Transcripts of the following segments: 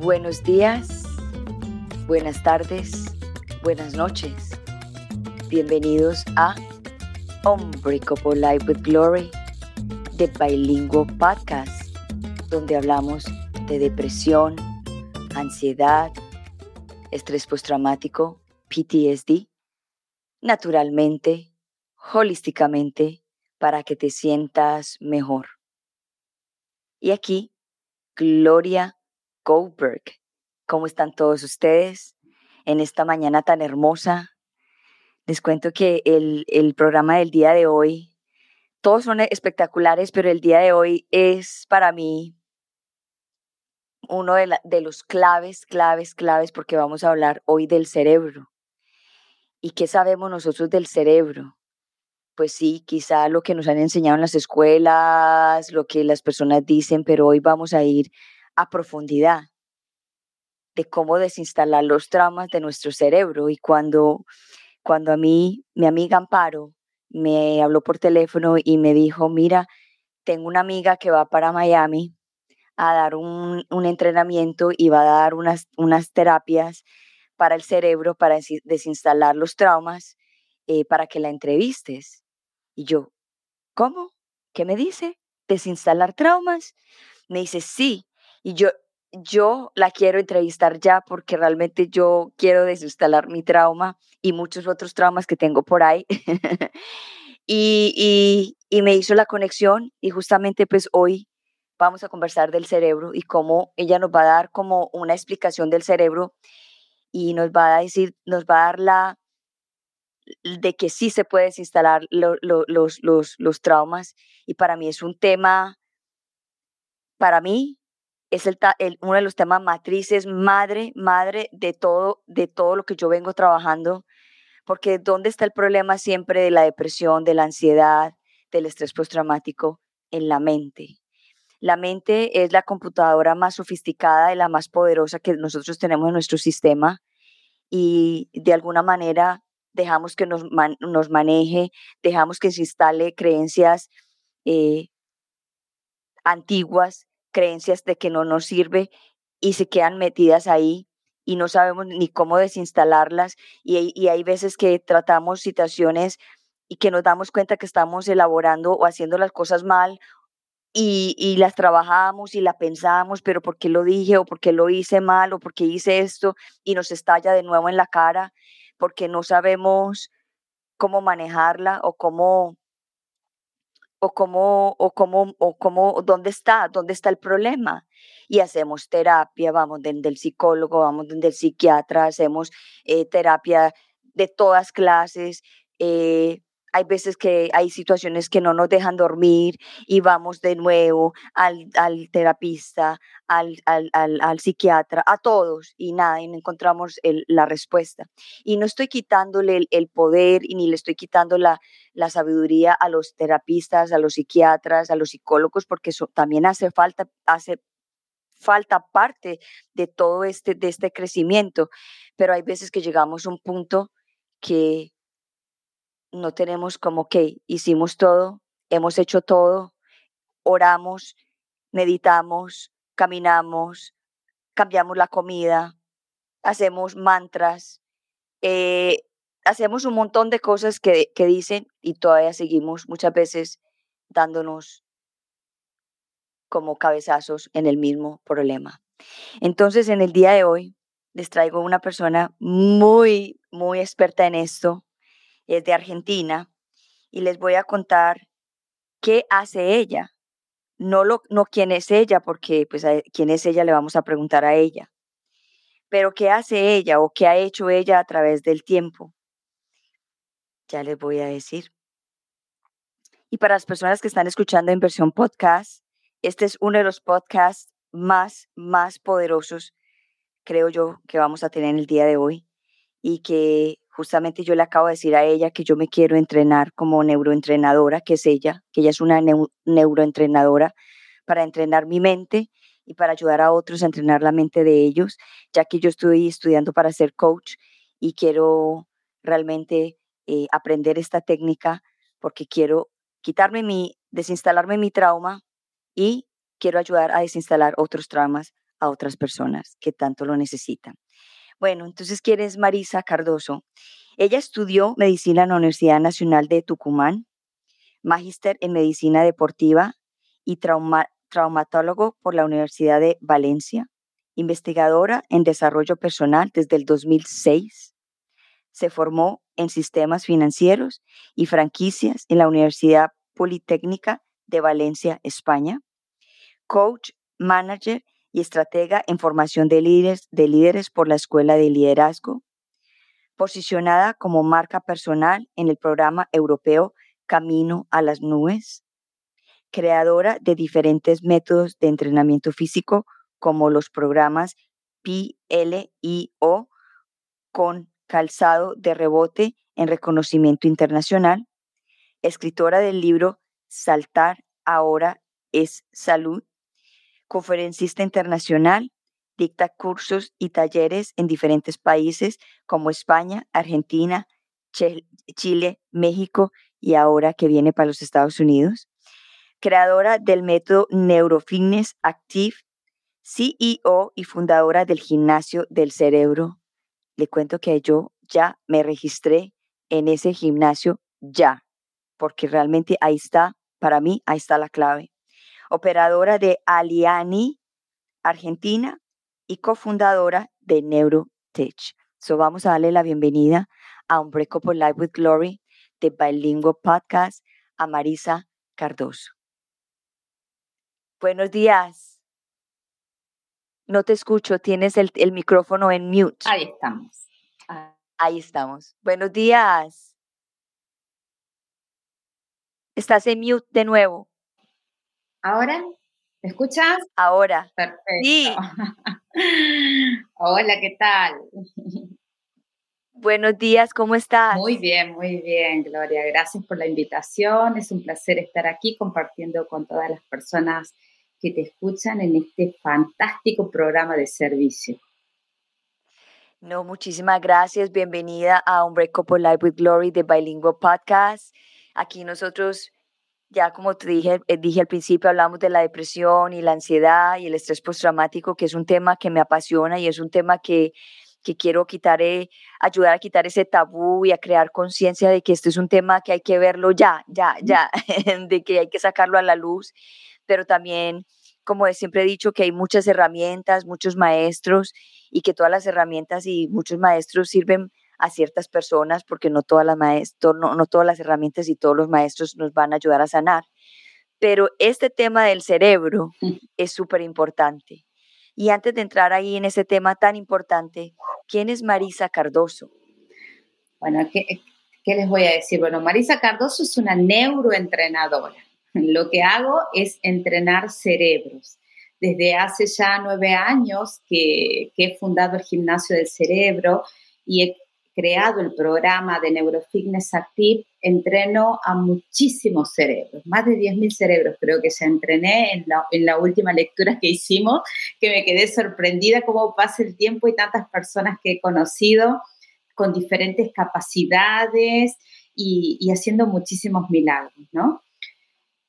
Buenos días, buenas tardes, buenas noches. Bienvenidos a Unbreakable Life with Glory, de Bilingual Podcast, donde hablamos de depresión, ansiedad, estrés postraumático, PTSD, naturalmente, holísticamente, para que te sientas mejor. Y aquí, Gloria Goldberg. ¿Cómo están todos ustedes en esta mañana tan hermosa? Les cuento que el, el programa del día de hoy, todos son espectaculares, pero el día de hoy es para mí uno de, de los claves, claves, claves, porque vamos a hablar hoy del cerebro. ¿Y qué sabemos nosotros del cerebro? Pues sí, quizá lo que nos han enseñado en las escuelas, lo que las personas dicen, pero hoy vamos a ir a profundidad de cómo desinstalar los traumas de nuestro cerebro. Y cuando, cuando a mí, mi amiga Amparo me habló por teléfono y me dijo, mira, tengo una amiga que va para Miami a dar un, un entrenamiento y va a dar unas, unas terapias para el cerebro, para desinstalar los traumas, eh, para que la entrevistes. Y yo, ¿cómo? ¿Qué me dice? ¿Desinstalar traumas? Me dice, sí, y yo, yo la quiero entrevistar ya porque realmente yo quiero desinstalar mi trauma y muchos otros traumas que tengo por ahí. y, y, y, me hizo la conexión y justamente pues hoy vamos a conversar del cerebro y cómo ella nos va a dar como una explicación del cerebro y nos va a decir, nos va a dar la de que sí se puede desinstalar los, los, los traumas y para mí es un tema, para mí es el, uno de los temas matrices, madre, madre de todo, de todo lo que yo vengo trabajando, porque ¿dónde está el problema siempre de la depresión, de la ansiedad, del estrés postraumático? En la mente. La mente es la computadora más sofisticada y la más poderosa que nosotros tenemos en nuestro sistema y de alguna manera dejamos que nos, nos maneje, dejamos que se instale creencias eh, antiguas creencias de que no nos sirve y se quedan metidas ahí y no sabemos ni cómo desinstalarlas y, hay veces que tratamos situaciones y que nos damos cuenta que estamos elaborando o haciendo las cosas mal y, y, las trabajamos y la pensamos, pero ¿por qué lo dije o por qué lo hice mal o por qué hice esto? Y nos estalla de nuevo en la cara porque no sabemos cómo manejarla o cómo o cómo, o cómo, o cómo, dónde está, dónde está el problema. Y hacemos terapia, vamos desde el psicólogo, vamos desde el psiquiatra, hacemos eh, terapia de todas clases, eh, hay veces que hay situaciones que no nos dejan dormir y vamos de nuevo al, al terapista, al, al, al, psiquiatra, a todos y nada, y no encontramos la respuesta. Y no estoy quitándole el, poder y ni le estoy quitando la, la, sabiduría a los terapistas, a los psiquiatras, a los psicólogos, porque eso también hace falta, hace falta parte de todo este, de este crecimiento, pero hay veces que llegamos a un punto que no tenemos como que hicimos todo, hemos hecho todo, oramos, meditamos, caminamos, cambiamos la comida, hacemos mantras, eh, hacemos un montón de cosas que, que dicen y todavía seguimos muchas veces dándonos como cabezazos en el mismo problema. Entonces, en el día de hoy les traigo una persona muy, muy experta en esto, es de Argentina y les voy a contar qué hace ella. No, lo, no quién es ella, porque pues quién es ella le vamos a preguntar a ella. Pero qué hace ella o qué ha hecho ella a través del tiempo. Ya les voy a decir. Y para las personas que están escuchando en versión podcast, este es uno de los podcasts más, más poderosos, creo yo, que vamos a tener en el día de hoy y que Justamente yo le acabo de decir a ella que yo me quiero entrenar como neuroentrenadora, que es ella, que ella es una neuroentrenadora para entrenar mi mente y para ayudar a otros a entrenar la mente de ellos, ya que yo estoy estudiando para ser coach y quiero realmente eh, aprender esta técnica porque quiero quitarme mi, desinstalarme mi trauma y quiero ayudar a desinstalar otros traumas a otras personas que tanto lo necesitan. Bueno, entonces, ¿quién es Marisa Cardoso? Ella estudió medicina en la Universidad Nacional de Tucumán, magíster en medicina deportiva y traumatólogo por la Universidad de Valencia, investigadora en desarrollo personal desde el 2006. Se formó en sistemas financieros y franquicias en la Universidad Politécnica de Valencia, España. Coach, manager y estratega en formación de líderes, de líderes por la Escuela de Liderazgo. Posicionada como marca personal en el programa europeo Camino a las Nubes. Creadora de diferentes métodos de entrenamiento físico como los programas PLIO con calzado de rebote en reconocimiento internacional. Escritora del libro Saltar ahora es salud conferencista internacional, dicta cursos y talleres en diferentes países como España, Argentina, Chile, México y ahora que viene para los Estados Unidos. Creadora del método Neurofitness Active, CEO y fundadora del gimnasio del cerebro. Le cuento que yo ya me registré en ese gimnasio ya, porque realmente ahí está, para mí, ahí está la clave operadora de Aliani, Argentina, y cofundadora de NeuroTech. So vamos a darle la bienvenida a un Breakable Life with Glory de Bilingual Podcast a Marisa Cardoso. Buenos días. No te escucho, tienes el, el micrófono en mute. Ahí estamos. Ahí estamos. Buenos días. Estás en mute de nuevo. ¿Ahora? ¿Me escuchas? Ahora. Perfecto. Sí. Hola, ¿qué tal? Buenos días, ¿cómo estás? Muy bien, muy bien, Gloria. Gracias por la invitación. Es un placer estar aquí compartiendo con todas las personas que te escuchan en este fantástico programa de servicio. No, muchísimas gracias. Bienvenida a Un Breakable Life with Glory de Bilingual Podcast. Aquí nosotros ya como te dije, eh, dije al principio, hablamos de la depresión y la ansiedad y el estrés postraumático, que es un tema que me apasiona y es un tema que, que quiero quitar, eh, ayudar a quitar ese tabú y a crear conciencia de que este es un tema que hay que verlo ya, ya, ya, de que hay que sacarlo a la luz, pero también, como siempre he dicho, que hay muchas herramientas, muchos maestros y que todas las herramientas y muchos maestros sirven a ciertas personas porque no todas las, no, no todas las herramientas y todos los maestros nos van a ayudar a sanar. Pero este tema del cerebro es súper importante. Y antes de entrar ahí en ese tema tan importante, ¿quién es Marisa Cardoso? Bueno, ¿qué, ¿qué, les voy a decir? Bueno, Marisa Cardoso es una neuroentrenadora. Lo que hago es entrenar cerebros. Desde hace ya nueve años que, que he fundado el Gimnasio del Cerebro y he creado el programa de Neurofitness Active, entreno a muchísimos cerebros, más de 10.000 cerebros creo que ya entrené en la, en la, última lectura que hicimos, que me quedé sorprendida cómo pasa el tiempo y tantas personas que he conocido con diferentes capacidades y, y haciendo muchísimos milagros, ¿no?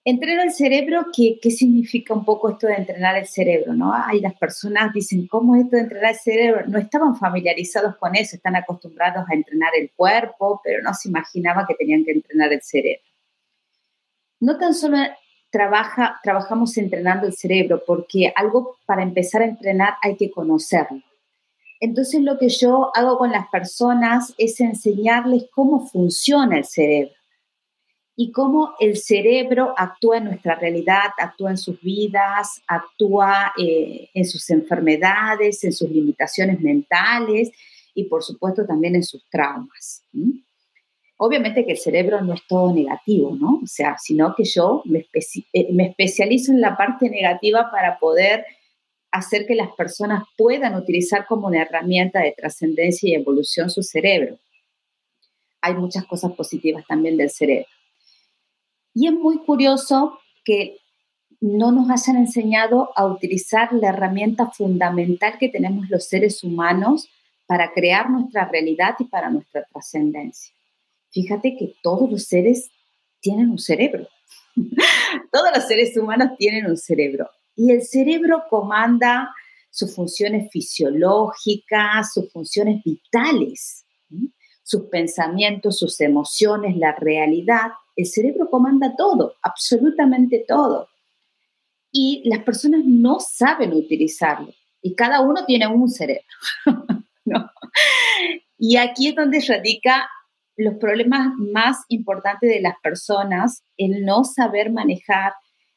Entrenar el cerebro, ¿qué, ¿qué, significa un poco esto de entrenar el cerebro? ¿no? Hay las personas dicen, ¿cómo es esto de entrenar el cerebro? No estaban familiarizados con eso, están acostumbrados a entrenar el cuerpo, pero no se imaginaba que tenían que entrenar el cerebro. No tan solo trabaja, trabajamos entrenando el cerebro, porque algo para empezar a entrenar hay que conocerlo. Entonces lo que yo hago con las personas es enseñarles cómo funciona el cerebro y cómo el cerebro actúa en nuestra realidad, actúa en sus vidas, actúa eh, en sus enfermedades, en sus limitaciones mentales y por supuesto también en sus traumas. Obviamente que el cerebro no es todo negativo, ¿no? O sea, sino que yo eh, me especializo en la parte negativa para poder hacer que las personas puedan utilizar como una herramienta de trascendencia y evolución su cerebro. Hay muchas cosas positivas también del cerebro. Y es muy curioso que no nos hayan enseñado a utilizar la herramienta fundamental que tenemos los seres humanos para crear nuestra realidad y para nuestra trascendencia. Fíjate que todos los seres tienen un cerebro. todos los seres humanos tienen un cerebro. Y el cerebro comanda sus funciones fisiológicas, sus funciones vitales, sus pensamientos, sus emociones, la realidad. El cerebro comanda todo, absolutamente todo. Y las personas no saben utilizarlo. Y cada uno tiene un cerebro. Y aquí es donde radica los problemas más importantes de las personas, el no saber manejar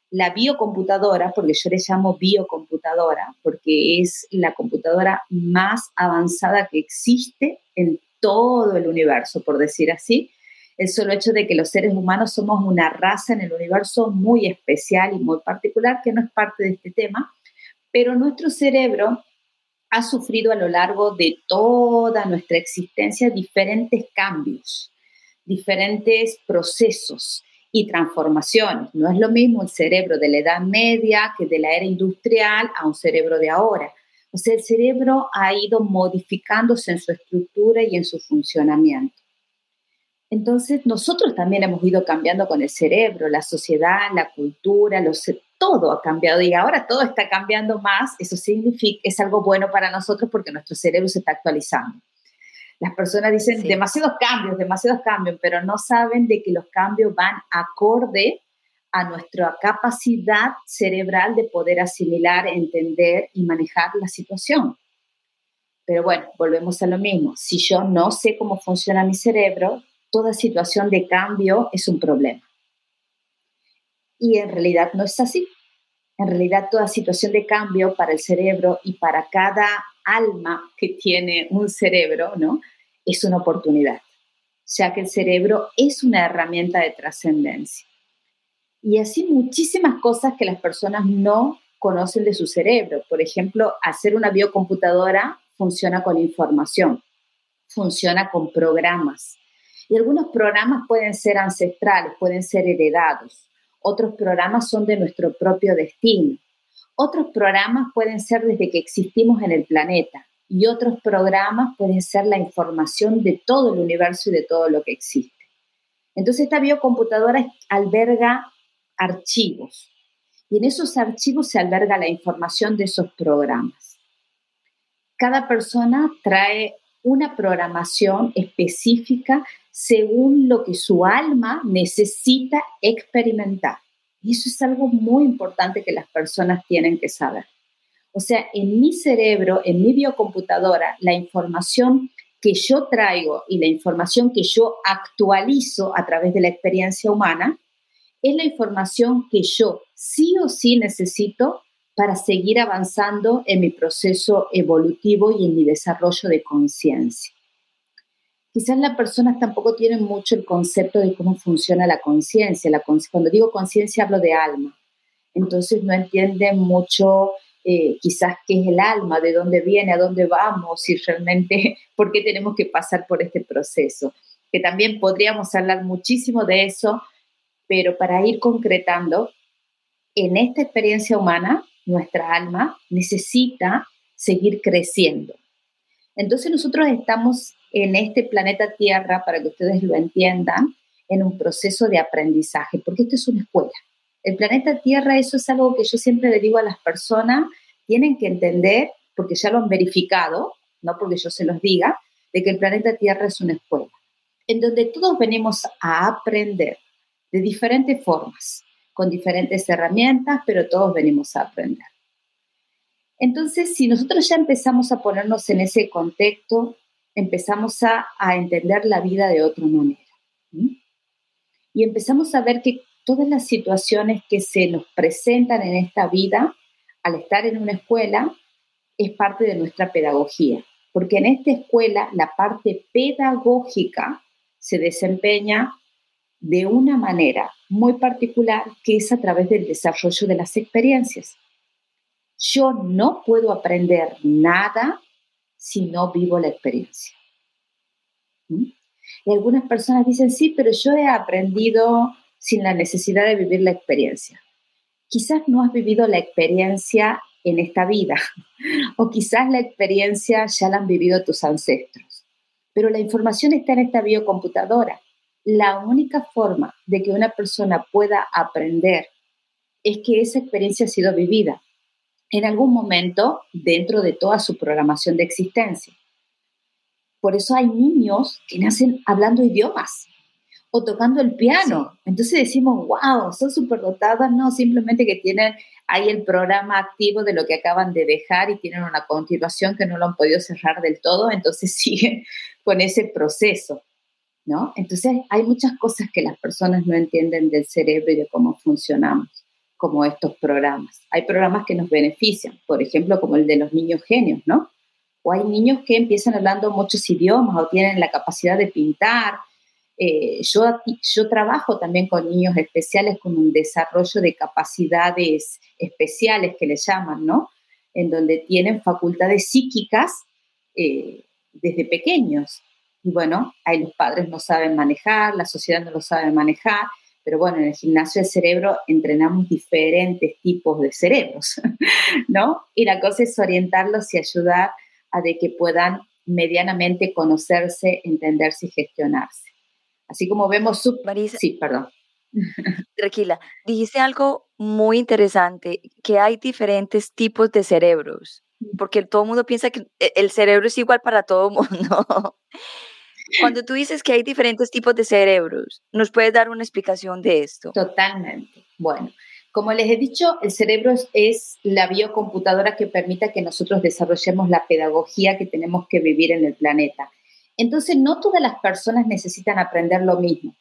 la biocomputadora, porque yo le llamo biocomputadora, porque es la computadora más avanzada que existe en todo el universo, por decir así. El solo hecho de que los seres humanos somos una raza en el universo muy especial y muy particular, que no es parte de este tema, pero nuestro cerebro ha sufrido a lo largo de toda nuestra existencia diferentes cambios, diferentes procesos y transformaciones. No es lo mismo el cerebro de la Edad Media que de la era industrial a un cerebro de ahora. O sea, el cerebro ha ido modificándose en su estructura y en su funcionamiento. Entonces, nosotros también hemos ido cambiando con el cerebro, la sociedad, la cultura, los, todo ha cambiado y ahora todo está cambiando más. Eso significa, es algo bueno para nosotros porque nuestro cerebro se está actualizando. Las personas dicen demasiados cambios, demasiados cambios, pero no saben de que los cambios van acorde a nuestra capacidad cerebral de poder asimilar, entender y manejar la situación. Pero bueno, volvemos a lo mismo. Si yo no sé cómo funciona mi cerebro, toda situación de cambio es un problema. Y en realidad no es así. En realidad toda situación de cambio para el cerebro y para cada alma que tiene un cerebro, ¿no? Es una oportunidad, ya que el cerebro es una herramienta de trascendencia. Y así muchísimas cosas que las personas no conocen de su cerebro. Por ejemplo, hacer una biocomputadora funciona con información, funciona con programas, y algunos programas pueden ser ancestrales, pueden ser heredados. Otros programas son de nuestro propio destino. Otros programas pueden ser desde que existimos en el planeta. Y otros programas pueden ser la información de todo el universo y de todo lo que existe. Entonces esta biocomputadora alberga archivos. Y en esos archivos se alberga la información de esos programas. Cada persona trae una programación específica según lo que su alma necesita experimentar. Y eso es algo muy importante que las personas tienen que saber. O sea, en mi cerebro, en mi biocomputadora, la información que yo traigo y la información que yo actualizo a través de la experiencia humana es la información que yo sí o sí necesito para seguir avanzando en mi proceso evolutivo y en mi desarrollo de conciencia. Quizás las personas tampoco tienen mucho el concepto de cómo funciona la conciencia. Cuando digo conciencia hablo de alma. Entonces no entienden mucho eh, quizás qué es el alma, de dónde viene, a dónde vamos y realmente por qué tenemos que pasar por este proceso. Que también podríamos hablar muchísimo de eso, pero para ir concretando, en esta experiencia humana nuestra alma necesita seguir creciendo. Entonces nosotros estamos en este planeta Tierra, para que ustedes lo entiendan, en un proceso de aprendizaje, porque esto es una escuela. El planeta Tierra, eso es algo que yo siempre le digo a las personas, tienen que entender, porque ya lo han verificado, no porque yo se los diga, de que el planeta Tierra es una escuela, en donde todos venimos a aprender de diferentes formas con diferentes herramientas, pero todos venimos a aprender. Entonces, si nosotros ya empezamos a ponernos en ese contexto, empezamos a, entender la vida de otra manera. Y empezamos a ver que todas las situaciones que se nos presentan en esta vida, al estar en una escuela, es parte de nuestra pedagogía. Porque en esta escuela la parte pedagógica se desempeña de una manera muy particular que es a través del desarrollo de las experiencias. Yo no puedo aprender nada si no vivo la experiencia. ¿Mm? Y algunas personas dicen, sí, pero yo he aprendido sin la necesidad de vivir la experiencia. Quizás no has vivido la experiencia en esta vida, o quizás la experiencia ya la han vivido tus ancestros, pero la información está en esta biocomputadora la única forma de que una persona pueda aprender es que esa experiencia ha sido vivida. en algún momento dentro de toda su programación de existencia. Por eso hay niños que nacen hablando idiomas o tocando el piano. Entonces decimos, wow, son superdotadas, no, simplemente que tienen ahí el programa activo de lo que acaban de dejar y tienen una continuación que no lo han podido cerrar del todo, entonces siguen con ese proceso, ¿no? Entonces hay muchas cosas que las personas no entienden del cerebro y de cómo funcionamos, como estos programas. Hay programas que nos benefician, por ejemplo, como el de los niños genios, ¿no? O hay niños que empiezan hablando muchos idiomas o tienen la capacidad de pintar, eh, yo, trabajo también con niños especiales con un desarrollo de capacidades especiales que le llaman, ¿no? En donde tienen facultades psíquicas eh, desde pequeños. Y bueno, ahí los padres no saben manejar, la sociedad no lo sabe manejar, pero bueno, en el gimnasio del cerebro entrenamos diferentes tipos de cerebros, ¿no? Y la cosa es orientarlos y ayudar a de que puedan medianamente conocerse, entenderse y gestionarse. Así como vemos su... Marisa, sí, perdón. Tranquila, dijiste algo muy interesante, que hay diferentes tipos de cerebros, porque todo el mundo piensa que el cerebro es igual para todo el mundo. Cuando tú dices que hay diferentes tipos de cerebros, ¿nos puedes dar una explicación de esto? Totalmente. Bueno, como les he dicho, el cerebro es la biocomputadora que permite que nosotros desarrollemos la pedagogía que tenemos que vivir en el planeta. Entonces, no todas las personas necesitan aprender lo mismo.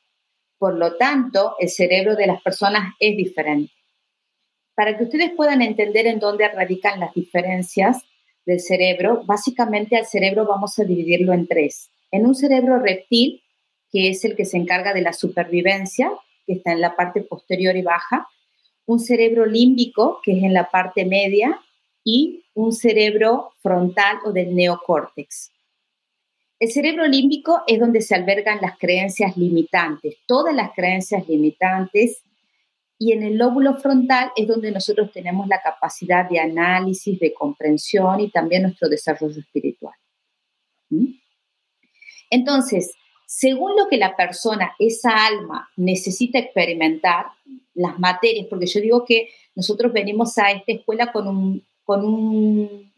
Por lo tanto, el cerebro de las personas es diferente. Para que ustedes puedan entender en dónde radican las diferencias del cerebro, básicamente al cerebro vamos a dividirlo en tres. En un cerebro reptil, que es el que se encarga de la supervivencia, que está en la parte posterior y baja, un cerebro límbico, que es en la parte media, y un cerebro frontal o del neocórtex. El cerebro límbico es donde se albergan las creencias limitantes, todas las creencias limitantes, y en el lóbulo frontal es donde nosotros tenemos la capacidad de análisis, de comprensión y también nuestro desarrollo espiritual. ¿Mm? Entonces, según lo que la persona, esa alma, necesita experimentar, las materias, porque yo digo que nosotros venimos a esta escuela con un, con un,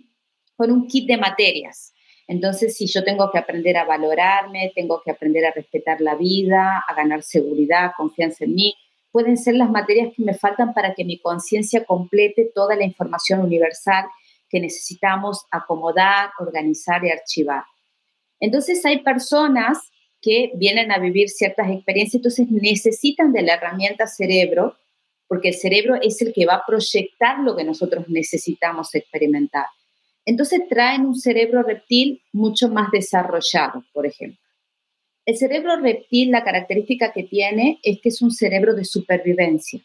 con un kit de materias. Entonces, si yo tengo que aprender a valorarme, tengo que aprender a respetar la vida, a ganar seguridad, confianza en mí, pueden ser las materias que me faltan para que mi conciencia complete toda la información universal que necesitamos acomodar, organizar y archivar. Entonces, hay personas que vienen a vivir ciertas experiencias, entonces necesitan de la herramienta cerebro, porque el cerebro es el que va a proyectar lo que nosotros necesitamos experimentar. Entonces traen un cerebro reptil mucho más desarrollado, por ejemplo. El cerebro reptil, la característica que tiene es que es un cerebro de supervivencia.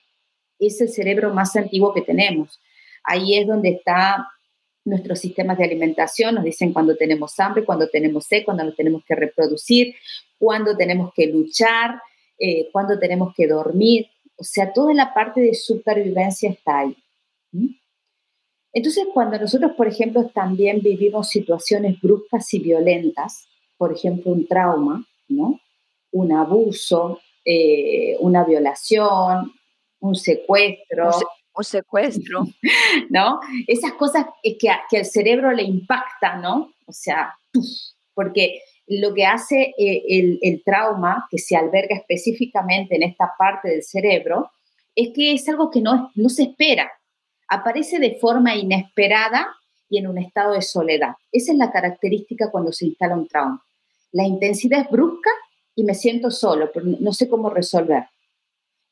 Es el cerebro más antiguo que tenemos. Ahí es donde está nuestros sistemas de alimentación, nos dicen cuando tenemos hambre, cuando tenemos sed, cuando nos tenemos que reproducir, cuando tenemos que luchar, eh, cuando tenemos que dormir. O sea, toda la parte de supervivencia está ahí. Entonces, cuando nosotros, por ejemplo, también vivimos situaciones bruscas y violentas, por ejemplo, un trauma, ¿no? Un abuso, eh, una violación, un secuestro. Un, secuestro. ¿No? Esas cosas que, que al cerebro le impacta, ¿no? O sea, porque lo que hace eh, el, el, trauma, que se alberga específicamente en esta parte del cerebro, es que es algo que no, no se espera aparece de forma inesperada y en un estado de soledad. Esa es la característica cuando se instala un trauma. La intensidad es brusca y me siento solo, pero no sé cómo resolver.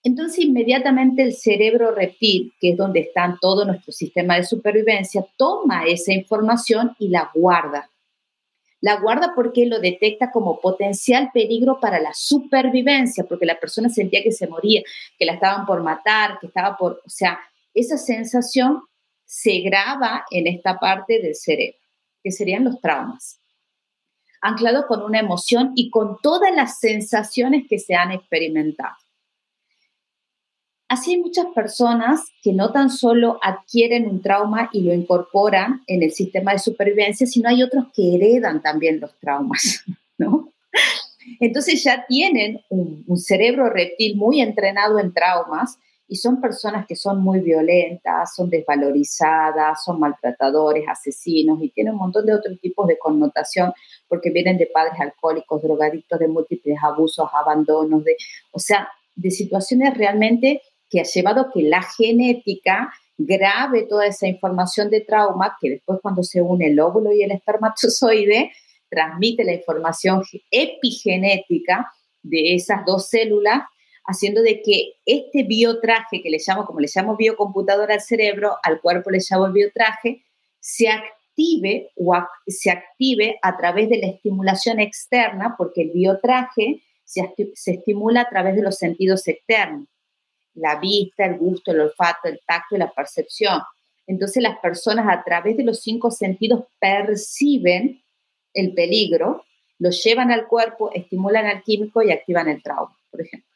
Entonces inmediatamente el cerebro reptil, que es donde está todo nuestro sistema de supervivencia, toma esa información y la guarda. La guarda porque lo detecta como potencial peligro para la supervivencia, porque la persona sentía que se moría, que la estaban por matar, que estaba por, o sea, esa sensación se graba en esta parte del cerebro, que serían los traumas, anclado con una emoción y con todas las sensaciones que se han experimentado. Así hay muchas personas que no tan solo adquieren un trauma y lo incorporan en el sistema de supervivencia, sino hay otros que heredan también los traumas, ¿no? Entonces ya tienen un, cerebro reptil muy entrenado en traumas y son personas que son muy violentas, son desvalorizadas, son maltratadores, asesinos y tienen un montón de otros tipos de connotación porque vienen de padres alcohólicos, drogadictos, de múltiples abusos, abandonos, de, o sea, de situaciones realmente que ha llevado a que la genética grave toda esa información de trauma que después cuando se une el óvulo y el espermatozoide transmite la información epigenética de esas dos células haciendo de que este biotraje, que le llamo, como le llamo biocomputadora al cerebro, al cuerpo le llamo biotraje, se active o se active a través de la estimulación externa, porque el biotraje se, se estimula a través de los sentidos externos, la vista, el gusto, el olfato, el tacto y la percepción. Entonces las personas a través de los cinco sentidos perciben el peligro, lo llevan al cuerpo, estimulan al químico y activan el trauma, por ejemplo.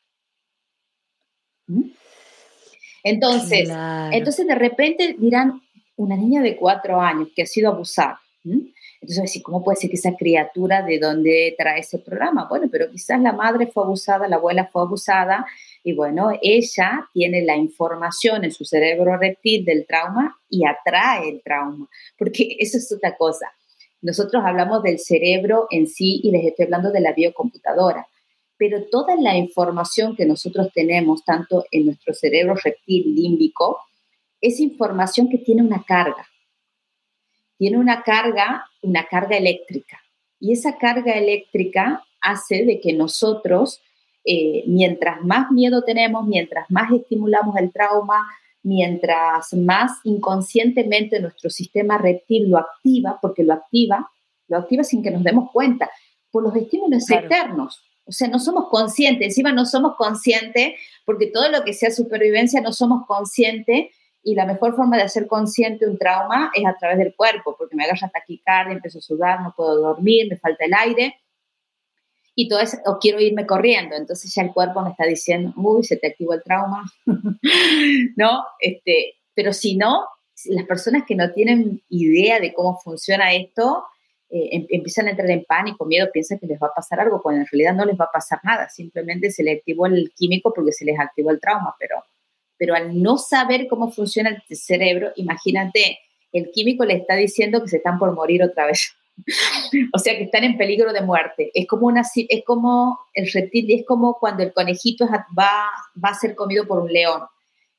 Entonces, entonces de repente dirán, una niña de cuatro años que ha sido abusada. Entonces, ¿cómo puede ser que esa criatura de dónde trae ese programa? Bueno, pero quizás la madre fue abusada, la abuela fue abusada, y bueno, ella tiene la información en su cerebro reptil del trauma y atrae el trauma, porque eso es otra cosa. Nosotros hablamos del cerebro en sí y les estoy hablando de la biocomputadora pero toda la información que nosotros tenemos, tanto en nuestro cerebro reptil límbico, es información que tiene una carga. Tiene una carga, una carga eléctrica. Y esa carga eléctrica hace de que nosotros, eh, mientras más miedo tenemos, mientras más estimulamos el trauma, mientras más inconscientemente nuestro sistema reptil lo activa, porque lo activa, lo activa sin que nos demos cuenta, por los estímulos externos. O sea, no somos conscientes, encima no somos conscientes, porque todo lo que sea supervivencia no somos conscientes y la mejor forma de hacer consciente un trauma es a través del cuerpo, porque me agarra taquicardia, empiezo a sudar, no puedo dormir, me falta el aire y todo eso, o quiero irme corriendo, entonces ya el cuerpo me está diciendo, uy, se te activó el trauma, ¿no? Este, pero si no, las personas que no tienen idea de cómo funciona esto, eh, em, empiezan a entrar en pánico, miedo, piensan que les va a pasar algo, cuando en realidad no les va a pasar nada, simplemente se les activó el químico porque se les activó el trauma, pero, pero al no saber cómo funciona el cerebro, imagínate, el químico le está diciendo que se están por morir otra vez. o sea, que están en peligro de muerte. Es como, una, es como el reptil, es como cuando el conejito va, va a ser comido por un león.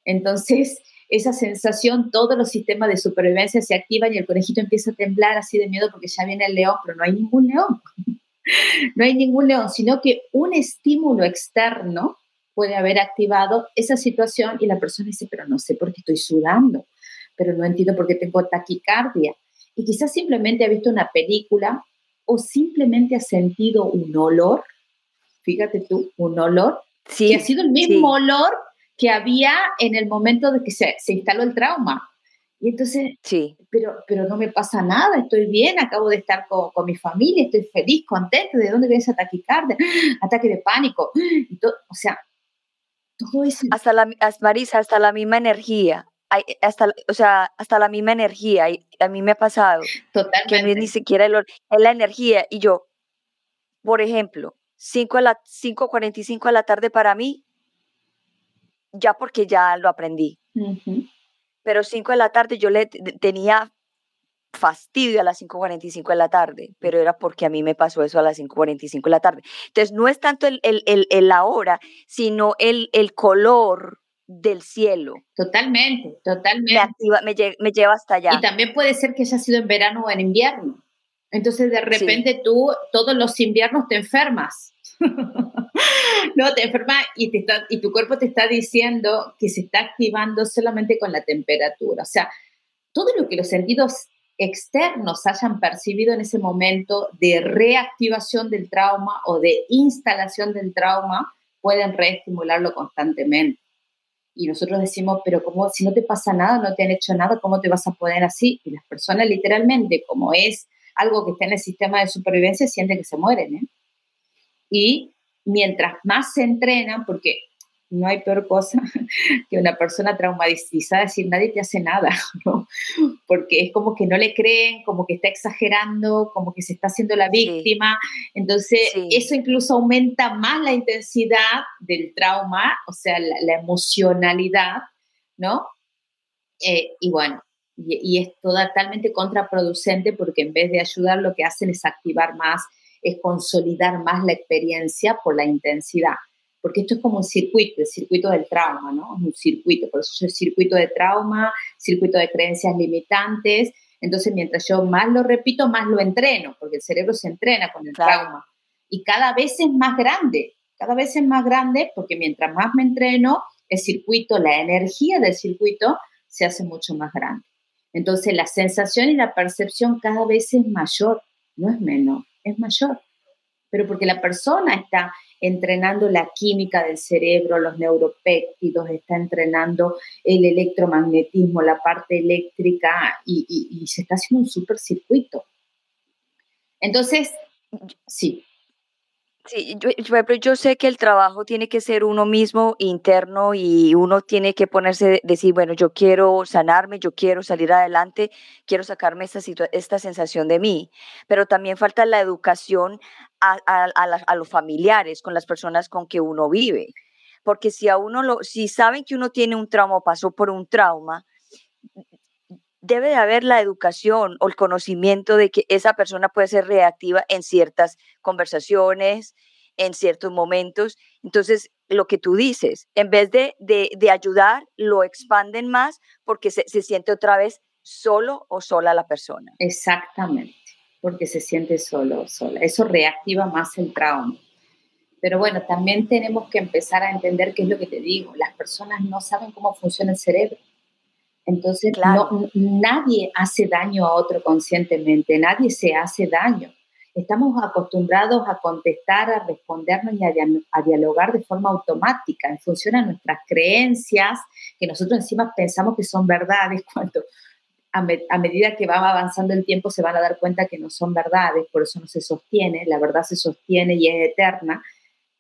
Entonces, esa sensación, todos los sistemas de supervivencia se activan y el conejito empieza a temblar así de miedo porque ya viene el león, pero no hay ningún león. no hay ningún león, sino que un estímulo externo puede haber activado esa situación y la persona dice, pero no sé por qué estoy sudando, pero no entiendo por qué tengo taquicardia. Y quizás simplemente ha visto una película o simplemente ha sentido un olor, fíjate tú, un olor, sí, que ha sido el mismo olor que había en el momento de que se, se instaló el trauma. Y entonces, sí. pero, pero no me pasa nada, estoy bien, acabo de estar con, con mi familia, estoy feliz, contenta, ¿de dónde viene esa taquicardia? Ataque de pánico. o sea, todo eso. Hasta la, Marisa, hasta la misma energía. Hasta, o sea, hasta la misma energía. a mí me ha pasado. Totalmente. Que ni siquiera el, es la energía. Y yo, por ejemplo, 5 a la 5.45 de la tarde para mí ya porque ya lo aprendí. Pero 5 de la tarde yo le tenía fastidio a las 5.45 de la tarde, pero era porque a mí me pasó eso a las 5.45 de la tarde. Entonces, no es tanto el, el, el, la hora, sino el, el color del cielo. Totalmente, totalmente. Me, activa, me, me, lleva hasta allá. Y también puede ser que haya sido en verano o en invierno. Entonces, de repente tú todos los inviernos te enfermas. no, te enferma y, te y tu cuerpo te está diciendo que se está activando solamente con la temperatura. O sea, todo lo que los sentidos externos hayan percibido en ese momento de reactivación del trauma o de instalación del trauma, pueden reestimularlo constantemente. Y nosotros decimos, pero como si no te pasa nada, no te han hecho nada, ¿cómo te vas a poner así? Y las personas literalmente, como es algo que está en el sistema de supervivencia, sienten que se mueren. ¿eh? Y mientras más se entrenan, porque no hay peor cosa que una persona traumatizada decir nadie te hace nada, ¿no? Porque es como que no le creen, como que está exagerando, como que se está haciendo la víctima. Entonces, eso incluso aumenta más la intensidad del trauma, o sea, la, emocionalidad, ¿no? Eh, y bueno, y, y, es totalmente contraproducente porque en vez de ayudar, lo que hacen es activar más, es consolidar más la experiencia por la intensidad porque esto es como un circuito, el circuito del trauma, ¿no? Es un circuito, por eso es circuito de trauma, circuito de creencias limitantes. Entonces, mientras yo más lo repito, más lo entreno, porque el cerebro se entrena con el trauma. Y cada vez es más grande, cada vez es más grande, porque mientras más me entreno, el circuito, la energía del circuito se hace mucho más grande. Entonces, la sensación y la percepción cada vez es mayor, no es menor, es mayor. Pero porque la persona está entrenando la química del cerebro, los neuropéptidos, está entrenando el electromagnetismo, la parte eléctrica y, se está haciendo un super circuito. Entonces, sí. Sí, yo, yo, sé que el trabajo tiene que ser uno mismo interno y uno tiene que ponerse, decir, bueno, yo quiero sanarme, yo quiero salir adelante, quiero sacarme esta, esta sensación de mí, pero también falta la educación a, a, los familiares, con las personas con que uno vive. Porque si a uno lo, si saben que uno tiene un trauma pasó por un trauma, debe de haber la educación o el conocimiento de que esa persona puede ser reactiva en ciertas conversaciones, en ciertos momentos. Entonces, lo que tú dices, en vez de, de, ayudar, lo expanden más porque se, se, siente otra vez solo o sola la persona. Exactamente, porque se siente solo o sola. Eso reactiva más el trauma. Pero bueno, también tenemos que empezar a entender qué es lo que te digo. Las personas no saben cómo funciona el cerebro entonces, no, nadie hace daño a otro conscientemente, nadie se hace daño. Estamos acostumbrados a contestar, a respondernos y a, dialogar de forma automática en función a nuestras creencias, que nosotros encima pensamos que son verdades, cuando a, a, medida que va avanzando el tiempo se van a dar cuenta que no son verdades, por eso no se sostiene, la verdad se sostiene y es eterna,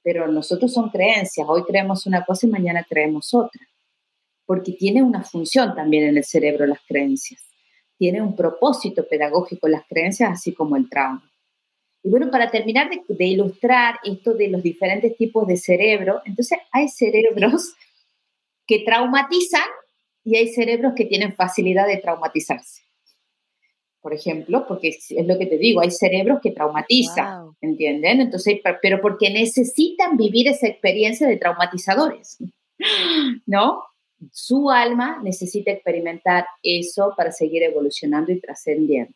pero nosotros son creencias, hoy creemos una cosa y mañana creemos otra porque tiene una función también en el cerebro las creencias. Tiene un propósito pedagógico las creencias, así como el trauma. Y bueno, para terminar de, ilustrar esto de los diferentes tipos de cerebro, entonces hay cerebros que traumatizan y hay cerebros que tienen facilidad de traumatizarse. Por ejemplo, porque es, lo que te digo, hay cerebros que traumatizan, ¿entienden? Entonces, pero porque necesitan vivir esa experiencia de traumatizadores, ¿no? Su alma necesita experimentar eso para seguir evolucionando y trascendiendo.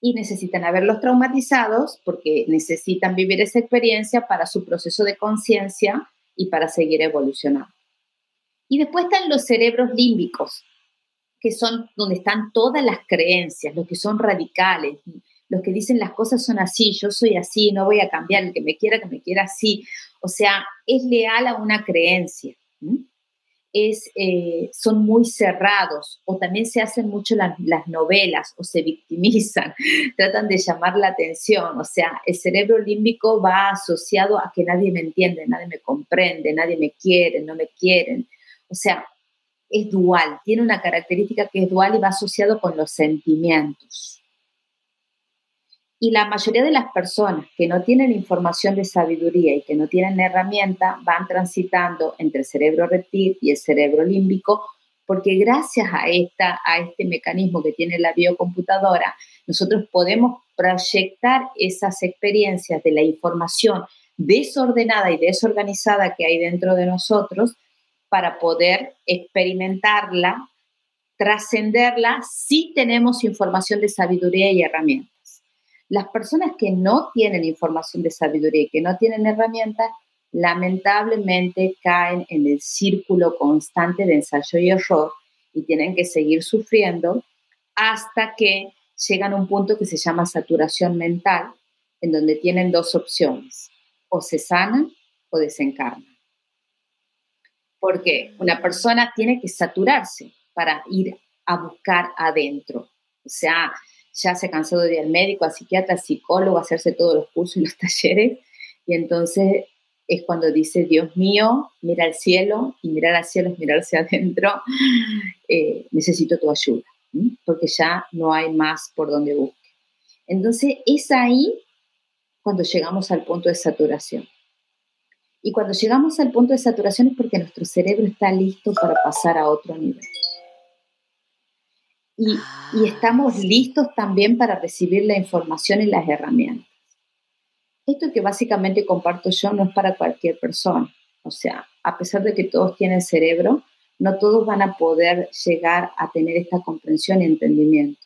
Y necesitan haberlos traumatizados porque necesitan vivir esa experiencia para su proceso de conciencia y para seguir evolucionando. Y después están los cerebros límbicos, que son donde están todas las creencias, los que son radicales, los que dicen las cosas son así, yo soy así, no voy a cambiar, el que me quiera, que me quiera así. O sea, es leal a una creencia eh, son muy cerrados o también se hacen mucho las, novelas o se victimizan, tratan de llamar la atención. O sea, el cerebro límbico va asociado a que nadie me entiende, nadie me comprende, nadie me quiere, no me quieren. O sea, es dual, tiene una característica que es dual y va asociado con los sentimientos. Y la mayoría de las personas que no tienen información de sabiduría y que no tienen herramienta van transitando entre el cerebro reptil y el cerebro límbico porque gracias a, esta, a este mecanismo que tiene la biocomputadora, nosotros podemos proyectar esas experiencias de la información desordenada y desorganizada que hay dentro de nosotros para poder experimentarla, trascenderla si tenemos información de sabiduría y herramientas. Las personas que no tienen información de sabiduría y que no tienen herramientas, lamentablemente caen en el círculo constante de ensayo y error y tienen que seguir sufriendo hasta que llegan a un punto que se llama saturación mental, en donde tienen dos opciones, o se sanan o desencarnan. Porque una persona tiene que saturarse para ir a buscar adentro. O sea, ya se cansó de ir al médico, al psiquiatra, al psicólogo, hacerse todos los cursos y los talleres, y entonces es cuando dice, Dios mío, mira al cielo, y mirar al cielo es mirarse adentro, eh, necesito tu ayuda, porque ya no hay más por donde busque. Entonces es ahí cuando llegamos al punto de saturación. Y cuando llegamos al punto de saturación es porque nuestro cerebro está listo para pasar a otro nivel. Y, y, ah, estamos listos también para recibir la información y las herramientas. Esto que básicamente comparto yo no es para cualquier persona. O sea, a pesar de que todos tienen cerebro, no todos van a poder llegar a tener esta comprensión y entendimiento.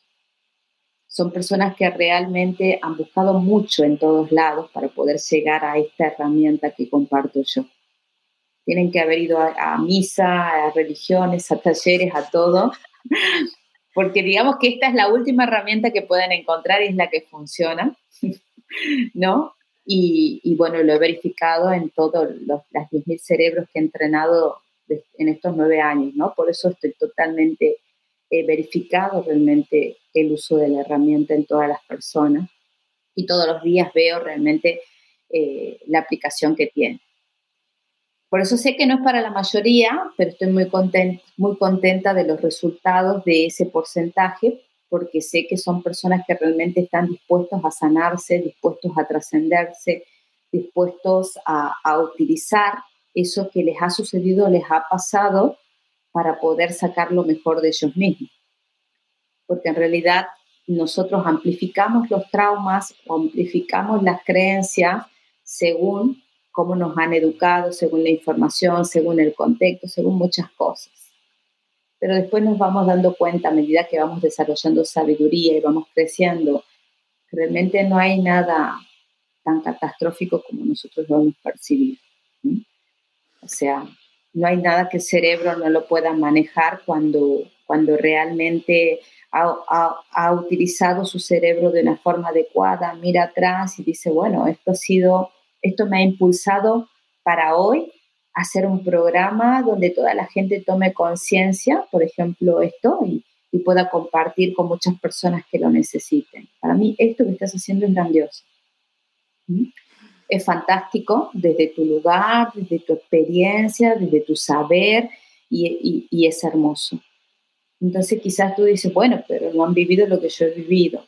Son personas que realmente han buscado mucho en todos lados para poder llegar a esta herramienta que comparto yo. Tienen que haber ido a, misa, a religiones, a talleres, a todo, porque digamos que esta es la última herramienta que pueden encontrar y es la que funciona, ¿no? Y, bueno, lo he verificado en todos los las 10.000 cerebros que he entrenado en estos nueve años, ¿no? Por eso estoy totalmente verificado realmente el uso de la herramienta en todas las personas y todos los días veo realmente eh, la aplicación que tiene. Por eso sé que no es para la mayoría, pero estoy muy contenta, de los resultados de ese porcentaje porque sé que son personas que realmente están dispuestos a sanarse, dispuestos a trascenderse, dispuestos a, utilizar eso que les ha sucedido, les ha pasado, para poder sacar lo mejor de ellos mismos. Porque en realidad nosotros amplificamos los traumas amplificamos las creencias según cómo nos han educado, según la información, según el contexto, según muchas cosas pero después nos vamos dando cuenta a medida que vamos desarrollando sabiduría y vamos creciendo, realmente no hay nada tan catastrófico como nosotros lo hemos percibido. O sea, no hay nada que el cerebro no lo pueda manejar cuando, cuando realmente ha, ha, utilizado su cerebro de una forma adecuada, mira atrás y dice, bueno, esto ha sido, esto me ha impulsado para hoy hacer un programa donde toda la gente tome conciencia, por ejemplo, esto, y, pueda compartir con muchas personas que lo necesiten. Para mí, esto que estás haciendo es grandioso. ¿Mm? Es fantástico desde tu lugar, desde tu experiencia, desde tu saber, y, y es hermoso. Entonces quizás tú dices, bueno, pero no han vivido lo que yo he vivido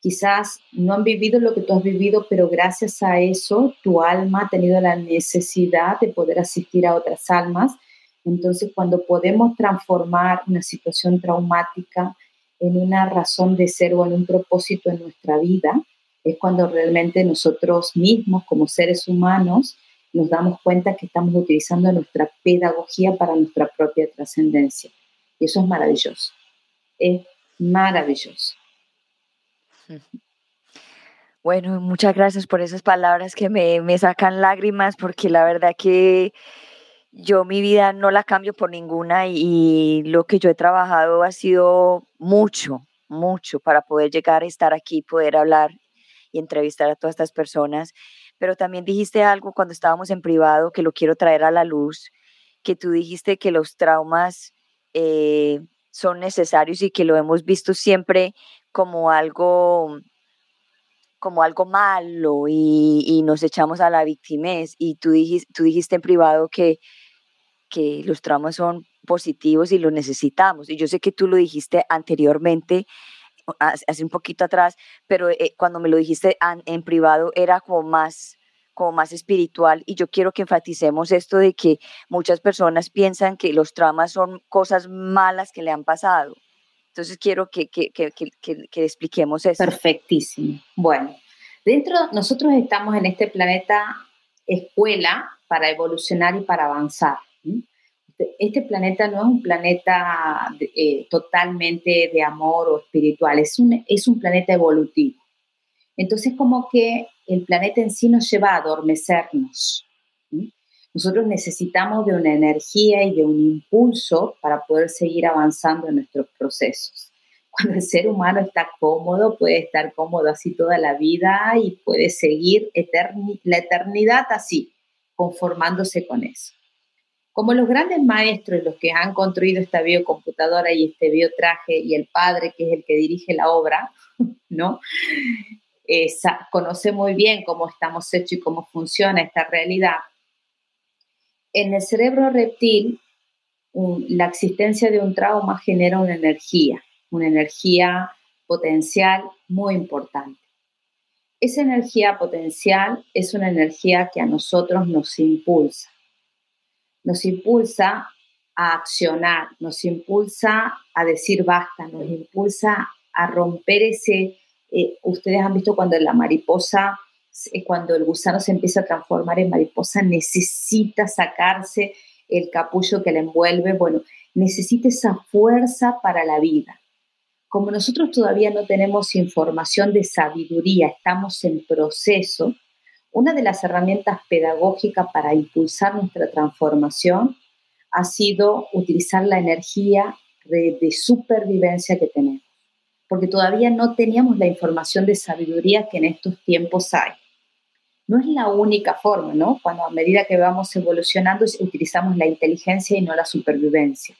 quizás no han vivido lo que tú has vivido, pero gracias a eso tu alma ha tenido la necesidad de poder asistir a otras almas. Entonces, cuando podemos transformar una situación traumática en una razón de ser o en un propósito en nuestra vida, es cuando realmente nosotros mismos como seres humanos nos damos cuenta que estamos utilizando nuestra pedagogía para nuestra propia trascendencia. Y eso es maravilloso. Es maravilloso. Bueno, muchas gracias por esas palabras que me, me, sacan lágrimas, porque la verdad que yo mi vida no la cambio por ninguna y, lo que yo he trabajado ha sido mucho, mucho para poder llegar a estar aquí, poder hablar y entrevistar a todas estas personas. Pero también dijiste algo cuando estábamos en privado que lo quiero traer a la luz, que tú dijiste que los traumas eh, son necesarios y que lo hemos visto siempre como algo como algo malo y, nos echamos a la victimez y tú dijiste, tú dijiste en privado que, que los traumas son positivos y los necesitamos. Y yo sé que tú lo dijiste anteriormente, hace un poquito atrás, pero eh, cuando me lo dijiste en privado era como más como más espiritual y yo quiero que enfaticemos esto de que muchas personas piensan que los traumas son cosas malas que le han pasado entonces quiero que, que, que, que, expliquemos eso. Perfectísimo. Bueno, dentro, nosotros estamos en este planeta escuela para evolucionar y para avanzar. Este, este planeta no es un planeta eh, totalmente de amor o espiritual, es un, es un planeta evolutivo. Entonces, como que el planeta en sí nos lleva a adormecernos. Nosotros necesitamos de una energía y de un impulso para poder seguir avanzando en nuestros procesos. Cuando el ser humano está cómodo, puede estar cómodo así toda la vida y puede seguir la eternidad así, conformándose con eso. Como los grandes maestros, los que han construido esta biocomputadora y este biotraje, y el padre, que es el que dirige la obra, ¿no? conoce muy bien cómo estamos hechos y cómo funciona esta realidad En el cerebro reptil, la existencia de un trauma genera una energía, una energía potencial muy importante. Esa energía potencial es una energía que a nosotros nos impulsa. Nos impulsa a accionar, nos impulsa a decir basta, nos impulsa a romper ese... Eh, ustedes han visto cuando la mariposa, cuando el gusano se empieza a transformar en mariposa, necesita sacarse el capullo que la envuelve, bueno, necesita esa fuerza para la vida. Como nosotros todavía no tenemos información de sabiduría, estamos en proceso, una de las herramientas pedagógicas para impulsar nuestra transformación ha sido utilizar la energía de, supervivencia que tenemos, porque todavía no teníamos la información de sabiduría que en estos tiempos hay. No es la única forma, ¿no? Cuando a medida que vamos evolucionando utilizamos la inteligencia y no la supervivencia.